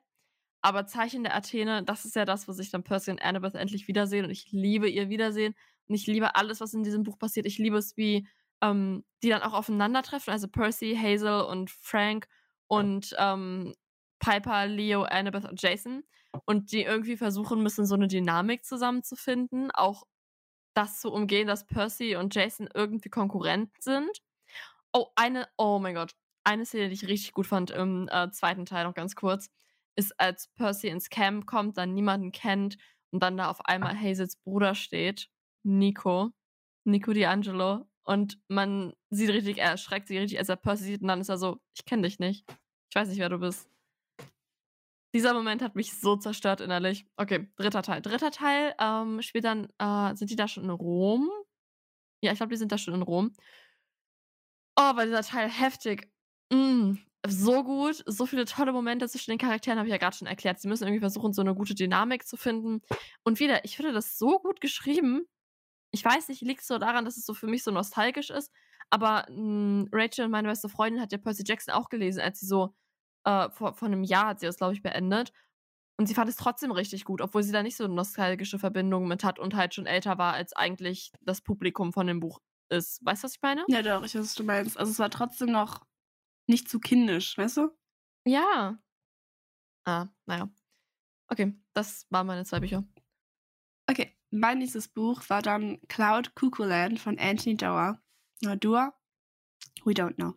aber Zeichen der Athene, das ist ja das, wo sich dann Percy und Annabeth endlich wiedersehen und ich liebe ihr Wiedersehen und ich liebe alles, was in diesem Buch passiert. Ich liebe es, wie ähm, die dann auch aufeinandertreffen, also Percy, Hazel und Frank und ähm, Piper, Leo, Annabeth und Jason und die irgendwie versuchen müssen, so eine Dynamik zusammenzufinden, auch das zu umgehen, dass Percy und Jason irgendwie Konkurrenten sind. Oh, eine, oh mein Gott, eine Szene, die ich richtig gut fand im äh, zweiten Teil noch ganz kurz, ist, als Percy ins Camp kommt, dann niemanden kennt und dann da auf einmal Hazels Bruder steht, Nico, Nico D'Angelo, und man sieht richtig, er erschreckt sich richtig, als er Percy sieht und dann ist er so, ich kenne dich nicht. Ich weiß nicht, wer du bist. Dieser Moment hat mich so zerstört innerlich. Okay, dritter Teil. Dritter Teil ähm, spielt dann, äh, sind die da schon in Rom? Ja, ich glaube, die sind da schon in Rom. Oh, war dieser Teil heftig. Mm, so gut, so viele tolle Momente zwischen den Charakteren, habe ich ja gerade schon erklärt. Sie müssen irgendwie versuchen, so eine gute Dynamik zu finden. Und wieder, ich finde das so gut geschrieben. Ich weiß nicht, liegt es so daran, dass es so für mich so nostalgisch ist. Aber mh, hm, Rachel, meine beste Freundin, hat ja Percy Jackson auch gelesen, als sie so äh, vor, vor einem Jahr hat sie das, glaube ich, beendet. Und sie fand es trotzdem richtig gut, obwohl sie da nicht so nostalgische Verbindung mit hat und halt schon älter war, als eigentlich das Publikum von dem Buch ist. Weißt du, was ich meine? Ja, doch, ich weiß, was du meinst. Also es war trotzdem noch nicht zu kindisch, weißt du? Ja. Ah, naja. Okay, das waren meine zwei Bücher. Okay, mein nächstes Buch war dann Cloud Cuckoo Land von Anthony Doerr. Oder Doerr? We don't know.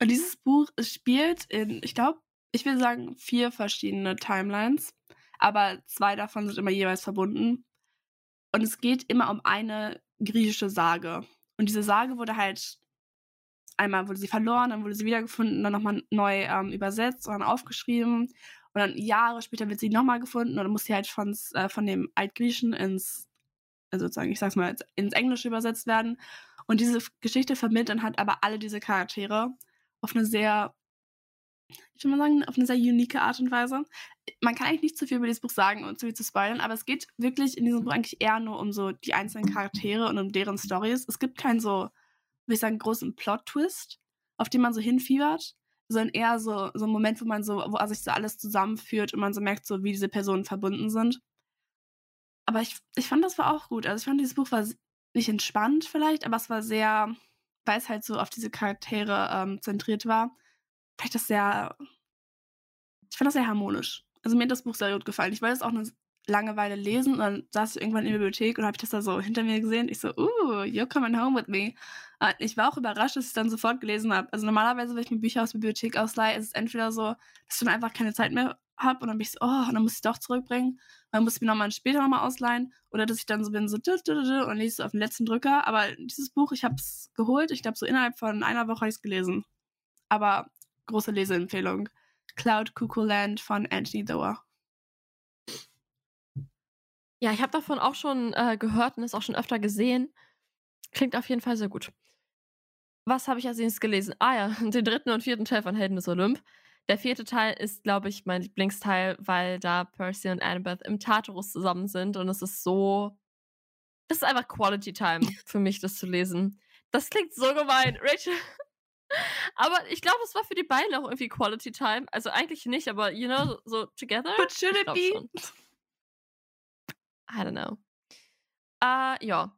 Und dieses Buch spielt in, ich glaube, ich will sagen, vier verschiedene Timelines, aber zwei davon sind immer jeweils verbunden. Und es geht immer um eine griechische Sage. Und diese Sage wurde halt einmal wurde sie verloren, dann wurde sie wiedergefunden, dann nochmal neu ähm, übersetzt und dann aufgeschrieben. Und dann Jahre später wird sie nochmal gefunden und dann muss sie halt von, äh, von dem Altgriechischen ins, also sozusagen, ich sag's mal, ins Englische übersetzt werden. Und diese Geschichte vermittelt dann halt aber alle diese Charaktere auf eine sehr, ich würde mal sagen, auf eine sehr unique Art und Weise. Man kann eigentlich nicht zu viel über dieses Buch sagen und zu viel zu spoilern, aber es geht wirklich in diesem Buch eigentlich eher nur um so die einzelnen Charaktere und um deren Stories. Es gibt keinen so, würde ich sagen, großen Plot-Twist, auf den man so hinfiebert, sondern eher so, so ein Moment, wo man so, wo sich so alles zusammenführt und man so merkt, so wie diese Personen verbunden sind. Aber ich, ich fand, das war auch gut. Also ich fand, dieses Buch war nicht entspannt vielleicht, aber es war sehr, weil es halt so auf diese Charaktere ähm, zentriert war, ich das sehr, ich fand das sehr harmonisch. Also mir hat das Buch sehr gut gefallen. Ich wollte es auch eine Langeweile lesen und dann saß ich irgendwann in der Bibliothek und habe ich das da so hinter mir gesehen. Ich so, uh, you're coming home with me. Und ich war auch überrascht, dass ich es dann sofort gelesen habe. Also normalerweise, wenn ich mir Bücher aus der Bibliothek ausleihe, ist es entweder so, dass ich dann einfach keine Zeit mehr habe und dann bin ich so, oh, und dann muss ich es doch zurückbringen. dann muss ich mir nochmal später nochmal ausleihen. Oder dass ich dann so bin, so und lese es auf den letzten Drücker. Aber dieses Buch, ich habe es geholt. Ich glaube, so innerhalb von einer Woche habe ich es gelesen. Aber große Leseempfehlung. Cloud Cuckoo Land von Anthony Doerr. Ja, ich habe davon auch schon äh, gehört und es auch schon öfter gesehen. Klingt auf jeden Fall sehr gut. Was habe ich als nächstes gelesen? Ah ja, den dritten und vierten Teil von Helden des Olymp. Der vierte Teil ist, glaube ich, mein Lieblingsteil, weil da Percy und Annabeth im Tartarus zusammen sind und es ist so. Das ist einfach Quality Time für mich, das zu lesen. Das klingt so gemein, Rachel. Aber ich glaube, es war für die beiden auch irgendwie Quality Time. Also eigentlich nicht, aber you know, so together. But should it be? Schon. I don't know. Ah, uh, ja.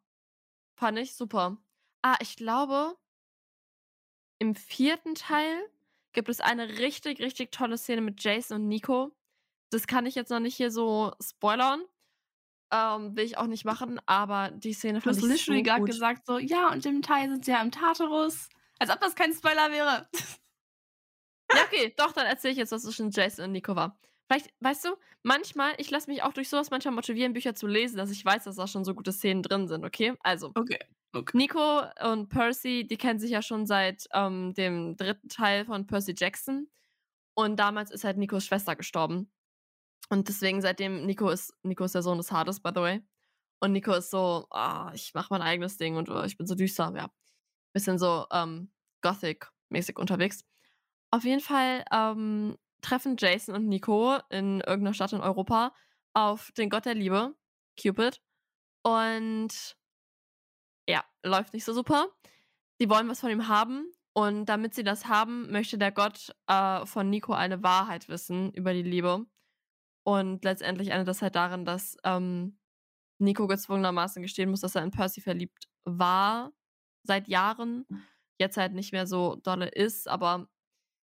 Fand ich super. Ah, ich glaube, im vierten Teil gibt es eine richtig, richtig tolle Szene mit Jason und Nico. Das kann ich jetzt noch nicht hier so spoilern. Ähm, will ich auch nicht machen, aber die Szene fand du hast literally so gerade gesagt so, ja, und im Teil sind sie ja im Tartarus. Als ob das kein Spoiler wäre. ja, okay, doch, dann erzähle ich jetzt, was zwischen Jason und Nico war. Vielleicht, weißt du, manchmal, ich lasse mich auch durch sowas manchmal motivieren, Bücher zu lesen, dass ich weiß, dass da schon so gute Szenen drin sind, okay? Also, Okay. okay. Nico und Percy, die kennen sich ja schon seit ähm, dem dritten Teil von Percy Jackson. Und damals ist halt Nikos Schwester gestorben. Und deswegen, seitdem Nico ist, Nico ist der Sohn des Hades, by the way. Und Nico ist so, ah, ich mache mein eigenes Ding und oh, ich bin so düster, ja. Bisschen so ähm, Gothic-mäßig unterwegs. Auf jeden Fall ähm, treffen Jason und Nico in irgendeiner Stadt in Europa auf den Gott der Liebe, Cupid. Und ja, läuft nicht so super. Sie wollen was von ihm haben. Und damit sie das haben, möchte der Gott äh, von Nico eine Wahrheit wissen über die Liebe. Und letztendlich endet das halt darin, dass ähm, Nico gezwungenermaßen gestehen muss, dass er in Percy verliebt war seit Jahren. Jetzt halt nicht mehr so dolle ist, aber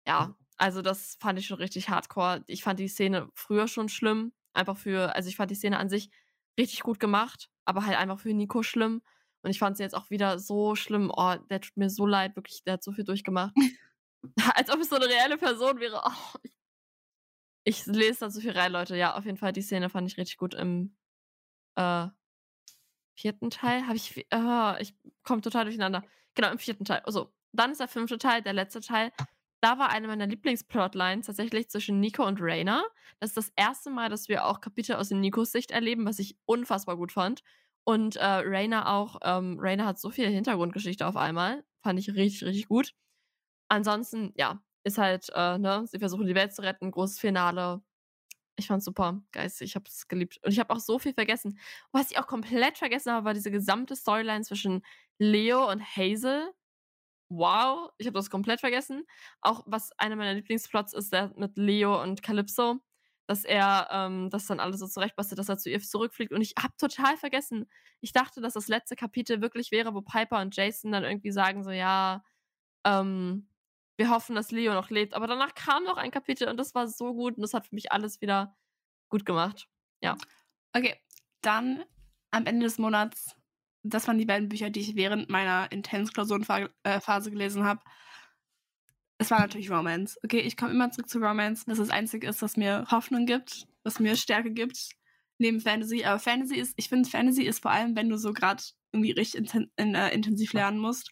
ja, also das fand ich schon richtig hardcore. Ich fand die Szene früher schon schlimm. Einfach für, also ich fand die Szene an sich richtig gut gemacht, aber halt einfach für Nico schlimm. Und ich fand sie jetzt auch wieder so schlimm. Oh, der tut mir so leid, wirklich, der hat so viel durchgemacht. Als ob es so eine reelle Person wäre. Oh, ich, ich lese da so viel rein, Leute. Ja, auf jeden Fall, die Szene fand ich richtig gut im äh, vierten Teil. Habe ich. Äh, ich komme total durcheinander. Genau, im vierten Teil. Also, dann ist der fünfte Teil, der letzte Teil. Da war eine meiner Lieblingsplotlines tatsächlich zwischen Nico und Raina. Das ist das erste Mal, dass wir auch Kapitel aus den Nikos Sicht erleben, was ich unfassbar gut fand. Und äh, Raina auch. Ähm, Raina hat so viel Hintergrundgeschichte auf einmal. Fand ich richtig, richtig gut. Ansonsten, ja, ist halt, äh, ne, sie versuchen die Welt zu retten, großes Finale. Ich fand's super, geistig, ich hab's geliebt. Und ich habe auch so viel vergessen. Was ich auch komplett vergessen habe, war diese gesamte Storyline zwischen Leo und Hazel. Wow, ich habe das komplett vergessen. Auch was einer meiner Lieblingsplots ist, der mit Leo und Calypso, dass er ähm, das dann alles so zurechtbastelt, dass er zu ihr zurückfliegt. Und ich habe total vergessen. Ich dachte, dass das letzte Kapitel wirklich wäre, wo Piper und Jason dann irgendwie sagen so, ja, ähm, wir hoffen, dass Leo noch lebt. Aber danach kam noch ein Kapitel und das war so gut und das hat für mich alles wieder gut gemacht. Ja. Okay, dann am Ende des Monats, das waren die beiden Bücher, die ich während meiner Intens-Klausurenphase gelesen habe. Es war natürlich Romance. Okay, ich komme immer zurück zu Romance. Das ist das Einzige ist, was mir Hoffnung gibt, was mir Stärke gibt, neben Fantasy. Aber Fantasy ist, ich finde, Fantasy ist vor allem, wenn du so gerade irgendwie richtig inten in, äh, intensiv lernen musst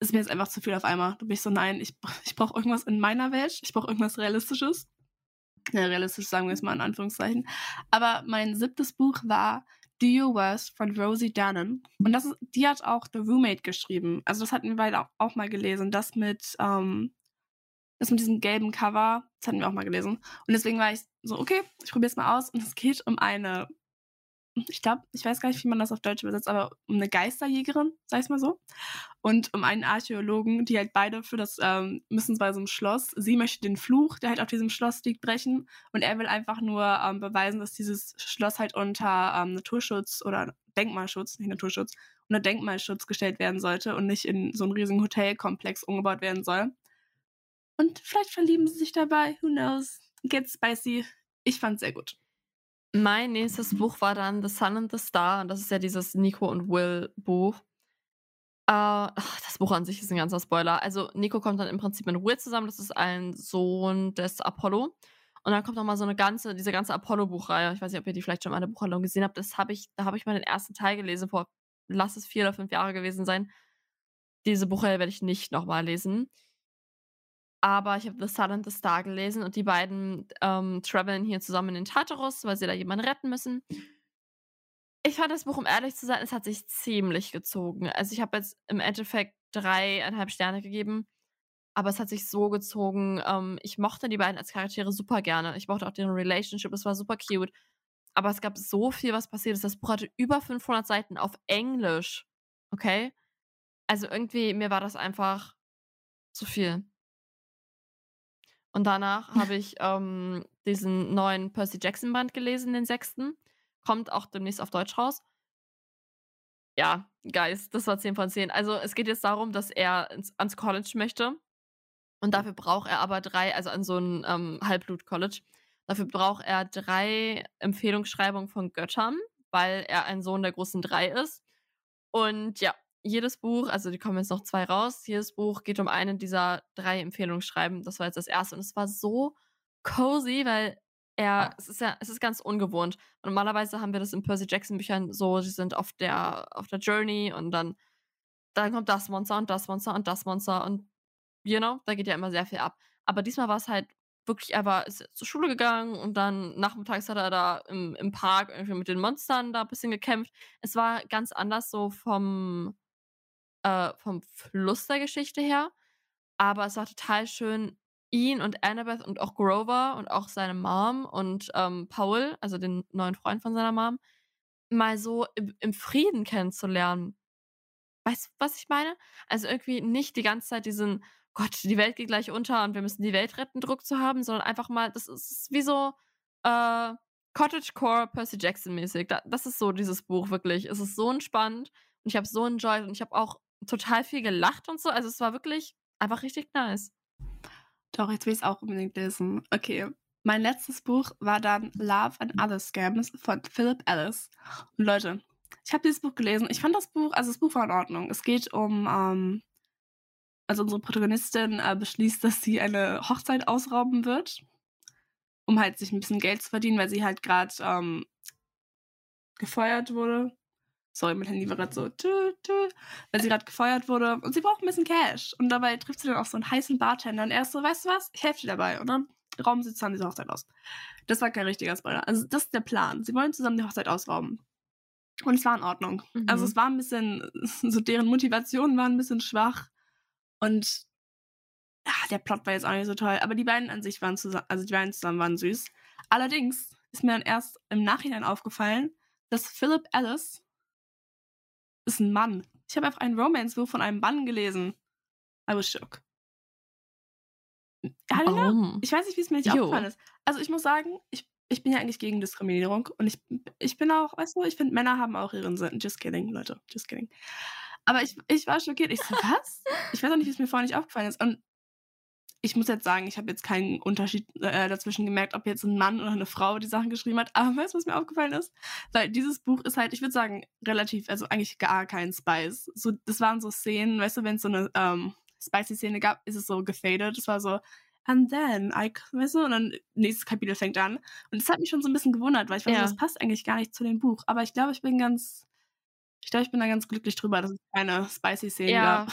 ist mir jetzt einfach zu viel auf einmal. Bin ich so, nein, ich, ich brauche irgendwas in meiner Welt, ich brauche irgendwas Realistisches. Ja, realistisch sagen wir es mal in Anführungszeichen. Aber mein siebtes Buch war Do Your Worst von Rosie Dannon. Und das ist, die hat auch The Roommate geschrieben. Also das hatten wir beide auch, auch mal gelesen. Das mit, ähm, das mit diesem gelben Cover, das hatten wir auch mal gelesen. Und deswegen war ich so, okay, ich probiere es mal aus. Und es geht um eine ich glaube, ich weiß gar nicht, wie man das auf Deutsch übersetzt, aber um eine Geisterjägerin, sag ich mal so. Und um einen Archäologen, die halt beide für das, ähm, müssen bei so einem Schloss. Sie möchte den Fluch, der halt auf diesem Schloss liegt, brechen. Und er will einfach nur ähm, beweisen, dass dieses Schloss halt unter ähm, Naturschutz oder Denkmalschutz, nicht Naturschutz, unter Denkmalschutz gestellt werden sollte und nicht in so einen riesigen Hotelkomplex umgebaut werden soll. Und vielleicht verlieben sie sich dabei, who knows. Get spicy. Ich fand's sehr gut. Mein nächstes Buch war dann The Sun and the Star. Und das ist ja dieses Nico und Will Buch. Ach, das Buch an sich ist ein ganzer Spoiler. Also, Nico kommt dann im Prinzip mit Will zusammen. Das ist ein Sohn des Apollo. Und dann kommt noch mal so eine ganze, diese ganze Apollo-Buchreihe. Ich weiß nicht, ob ihr die vielleicht schon mal in der Buchhandlung gesehen habt. Das habe ich, da habe ich mal den ersten Teil gelesen, vor, lass es vier oder fünf Jahre gewesen sein. Diese Buchreihe werde ich nicht nochmal lesen aber ich habe The Sun and the Star gelesen und die beiden ähm, traveln hier zusammen in den Tartarus, weil sie da jemanden retten müssen. Ich fand das Buch, um ehrlich zu sein, es hat sich ziemlich gezogen. Also ich habe jetzt im Endeffekt dreieinhalb Sterne gegeben, aber es hat sich so gezogen. Ähm, ich mochte die beiden als Charaktere super gerne. Ich mochte auch deren Relationship, es war super cute. Aber es gab so viel, was passiert ist. Das Buch hatte über 500 Seiten auf Englisch. Okay? Also irgendwie, mir war das einfach zu viel. Und danach habe ich ähm, diesen neuen Percy Jackson Band gelesen, den sechsten. Kommt auch demnächst auf Deutsch raus. Ja, Geist, das war 10 von 10. Also es geht jetzt darum, dass er ins, ans College möchte. Und dafür braucht er aber drei, also an so ein ähm, Halbblut-College. Dafür braucht er drei Empfehlungsschreibungen von Göttern, weil er ein Sohn der großen drei ist. Und ja, jedes Buch, also die kommen jetzt noch zwei raus, jedes Buch geht um eine dieser drei Empfehlungsschreiben. Das war jetzt das erste und es war so cozy, weil er, es ist ja, es ist ganz ungewohnt. Normalerweise haben wir das in Percy Jackson Büchern so, sie sind auf der, auf der Journey und dann, dann kommt das Monster und das Monster und das Monster und, you know, da geht ja immer sehr viel ab. Aber diesmal war es halt wirklich, er war ist zur Schule gegangen und dann nachmittags hat er da im, im Park irgendwie mit den Monstern da ein bisschen gekämpft. Es war ganz anders so vom, äh, vom Fluss der Geschichte her. Aber es war total schön, ihn und Annabeth und auch Grover und auch seine Mom und ähm, Paul, also den neuen Freund von seiner Mom, mal so im, im Frieden kennenzulernen. Weißt du, was ich meine? Also irgendwie nicht die ganze Zeit diesen, Gott, die Welt geht gleich unter und wir müssen die Welt retten, Druck zu haben, sondern einfach mal, das ist wie so äh, Cottagecore Percy Jackson mäßig. das ist so dieses Buch wirklich. Es ist so entspannt und ich habe so enjoyed und ich habe auch total viel gelacht und so. Also es war wirklich einfach richtig nice. Doch, jetzt will ich es auch unbedingt lesen. Okay. Mein letztes Buch war dann Love and Other Scams von Philip Ellis. Und Leute, ich habe dieses Buch gelesen. Ich fand das Buch, also das Buch war in Ordnung. Es geht um, ähm, also unsere Protagonistin äh, beschließt, dass sie eine Hochzeit ausrauben wird, um halt sich ein bisschen Geld zu verdienen, weil sie halt gerade ähm, gefeuert wurde Sorry, mein Handy war gerade so, tü, tü, weil sie gerade gefeuert wurde und sie braucht ein bisschen Cash. Und dabei trifft sie dann auch so einen heißen Bartender und er ist so, weißt du was, ich helfe dir dabei. Und dann rauben sie zusammen diese Hochzeit aus. Das war kein richtiger Spoiler. Also das ist der Plan. Sie wollen zusammen die Hochzeit ausrauben. Und es war in Ordnung. Also mhm. Also es war ein bisschen, so deren Motivation war ein bisschen schwach. Und ach, der Plot war jetzt auch nicht so toll. Aber die beiden an sich waren zusammen, also die beiden zusammen waren süß. Allerdings ist mir dann erst im Nachhinein aufgefallen, dass Philip Alice ist ein Mann. Ich habe einfach ein Romance-Buch von einem Mann gelesen. I was shook. Warum? Ich weiß nicht, wie es mir nicht jo. aufgefallen ist. Also ich muss sagen, ich, ich bin ja eigentlich gegen Diskriminierung und ich, ich bin auch, weißt du, ich finde, Männer haben auch ihren Sinn. Just kidding, Leute, just kidding. Aber ich, ich war schockiert. Ich so, was? ich weiß auch nicht, wie es mir vorher nicht aufgefallen ist. Und ich muss jetzt sagen, ich habe jetzt keinen Unterschied äh, dazwischen gemerkt, ob jetzt ein Mann oder eine Frau die Sachen geschrieben hat. Aber weißt du, was mir aufgefallen ist? Weil dieses Buch ist halt, ich würde sagen, relativ, also eigentlich gar kein Spice. So, das waren so Szenen, weißt du, wenn es so eine ähm, Spicy-Szene gab, ist es so gefadet. Das war so, and then I, weißt du, und dann nächstes Kapitel fängt an. Und das hat mich schon so ein bisschen gewundert, weil ich fand, ja. das passt eigentlich gar nicht zu dem Buch. Aber ich glaube, ich bin ganz, ich glaube, ich bin da ganz glücklich drüber, dass es keine Spicy-Szene ja. gab.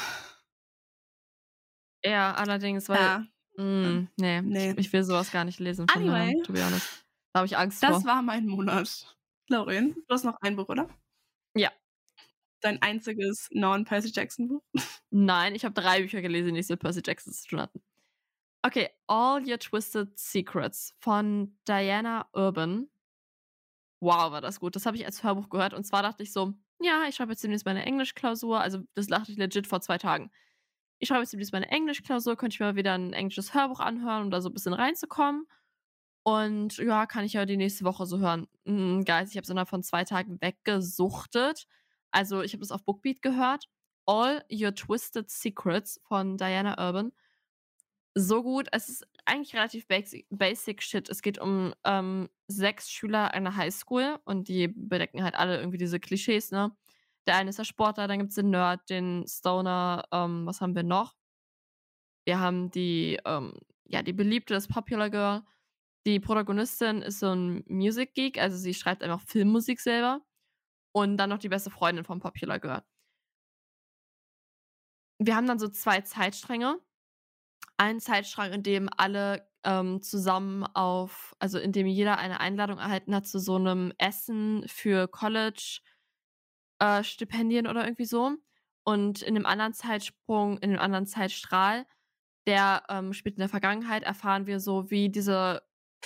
Ja, allerdings, weil. Ja. Mh, hm, nee, nee, ich will sowas gar nicht lesen. Von anyway, to be honest. Da habe ich Angst das vor. Das war mein Monat. Lauren, du hast noch ein Buch, oder? Ja. Dein einziges Non-Percy Jackson-Buch? Nein, ich habe drei Bücher gelesen, die nichts mit Percy Jackson zu tun hatten. Okay, All Your Twisted Secrets von Diana Urban. Wow, war das gut. Das habe ich als Hörbuch gehört. Und zwar dachte ich so, ja, ich schreibe jetzt demnächst meine Englischklausur. Also, das dachte ich legit vor zwei Tagen ich schreibe jetzt meine Englischklausur, könnte ich mir mal wieder ein englisches Hörbuch anhören, um da so ein bisschen reinzukommen. Und ja, kann ich ja die nächste Woche so hören. Mhm, Guys, ich habe es innerhalb von zwei Tagen weggesuchtet. Also, ich habe das auf Bookbeat gehört. All Your Twisted Secrets von Diana Urban. So gut. Es ist eigentlich relativ basic, basic Shit. Es geht um ähm, sechs Schüler einer Highschool und die bedecken halt alle irgendwie diese Klischees, ne? Der eine ist der Sportler, dann gibt es den Nerd, den Stoner, ähm, was haben wir noch? Wir haben die, ähm, ja, die beliebte, das Popular Girl. Die Protagonistin ist so ein Music Geek, also sie schreibt einfach Filmmusik selber. Und dann noch die beste Freundin vom Popular Girl. Wir haben dann so zwei Zeitstränge. Einen Zeitstrang, in dem alle ähm, zusammen auf, also in dem jeder eine Einladung erhalten hat zu so einem Essen für College äh, Stipendien oder irgendwie so. Und in einem anderen Zeitsprung, in einem anderen Zeitstrahl, der ähm, spielt in der Vergangenheit, erfahren wir so, wie diese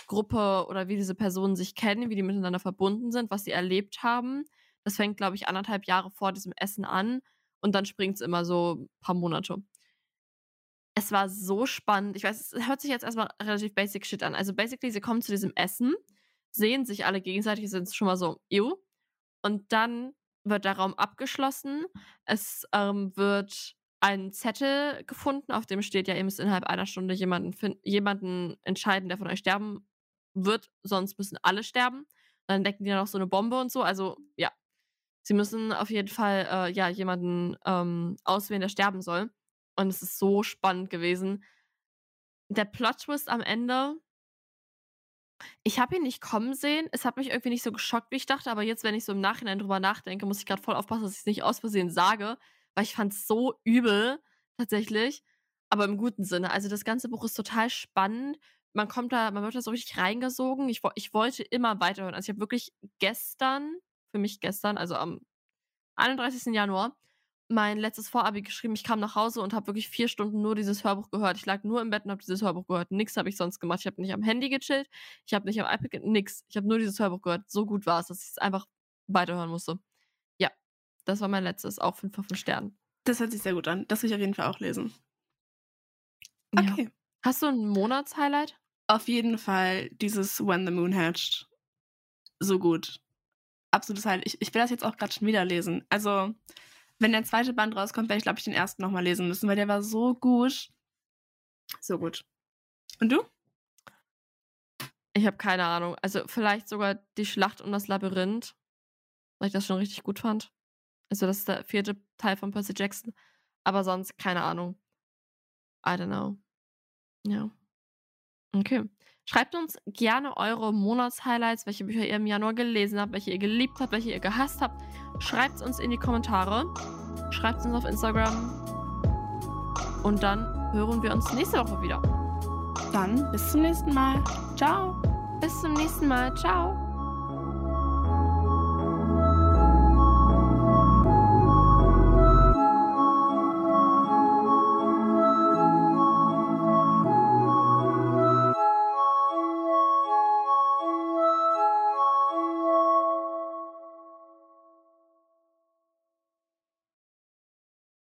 Gruppe oder wie diese Personen sich kennen, wie die miteinander verbunden sind, was sie erlebt haben. Das fängt, glaube ich, anderthalb Jahre vor diesem Essen an und dann springt es immer so ein paar Monate. Es war so spannend. Ich weiß, es hört sich jetzt erstmal relativ basic shit an. Also basically, sie kommen zu diesem Essen, sehen sich alle gegenseitig, sind schon mal so, ew. Und dann wird der Raum abgeschlossen. Es ähm, wird ein Zettel gefunden, auf dem steht ja, ihr müsst innerhalb einer Stunde jemanden, jemanden entscheiden, der von euch sterben wird, sonst müssen alle sterben. Dann decken die noch so eine Bombe und so. Also ja, sie müssen auf jeden Fall äh, ja jemanden ähm, auswählen, der sterben soll. Und es ist so spannend gewesen. Der Plot-Twist am Ende Ich habe ihn nicht kommen sehen. Es hat mich irgendwie nicht so geschockt, wie ich dachte. Aber jetzt, wenn ich so im Nachhinein drüber nachdenke, muss ich gerade voll aufpassen, dass ich es nicht aus Versehen sage, weil ich fand es so übel, tatsächlich. Aber im guten Sinne. Also das ganze Buch ist total spannend. Man kommt da, man wird da so richtig reingesogen. Ich, ich wollte immer weiterhören. Also ich habe wirklich gestern, für mich gestern, also am 31. Januar, mein letztes Vorabi geschrieben. Ich kam nach Hause und habe wirklich vier Stunden nur dieses Hörbuch gehört. Ich lag nur im Bett und habe dieses Hörbuch gehört. Nix habe ich sonst gemacht. Ich habe nicht am Handy gechillt. Ich habe nicht am iPad, nix. Ich habe nur dieses Hörbuch gehört. So gut war es, dass ich es einfach weiterhören musste. Ja, das war mein letztes. Auch 5 von 5 Sternen. Das hört sich sehr gut an. Das will ich auf jeden Fall auch lesen. Okay. Ja. Hast du ein Monatshighlight? Auf jeden Fall dieses When the Moon Hatched. So gut. Absolutes Highlight. Ich, ich will das jetzt auch gerade schon wieder lesen. Also, wenn der zweite Band rauskommt, werde ich, glaube ich, den ersten nochmal lesen müssen, weil der war so gut. So gut. Und du? Ich habe keine Ahnung. Also vielleicht sogar die Schlacht um das Labyrinth, weil ich das schon richtig gut fand. Also das ist der vierte Teil von Percy Jackson. Aber sonst keine Ahnung. I don't know. Ja. Okay. Schreibt uns gerne eure Monatshighlights, welche Bücher ihr im Januar gelesen habt, welche ihr geliebt habt, welche ihr gehasst habt. Schreibt es uns in die Kommentare. Schreibt es uns auf Instagram. Und dann hören wir uns nächste Woche wieder. Dann bis zum nächsten Mal. Ciao. Bis zum nächsten Mal. Ciao.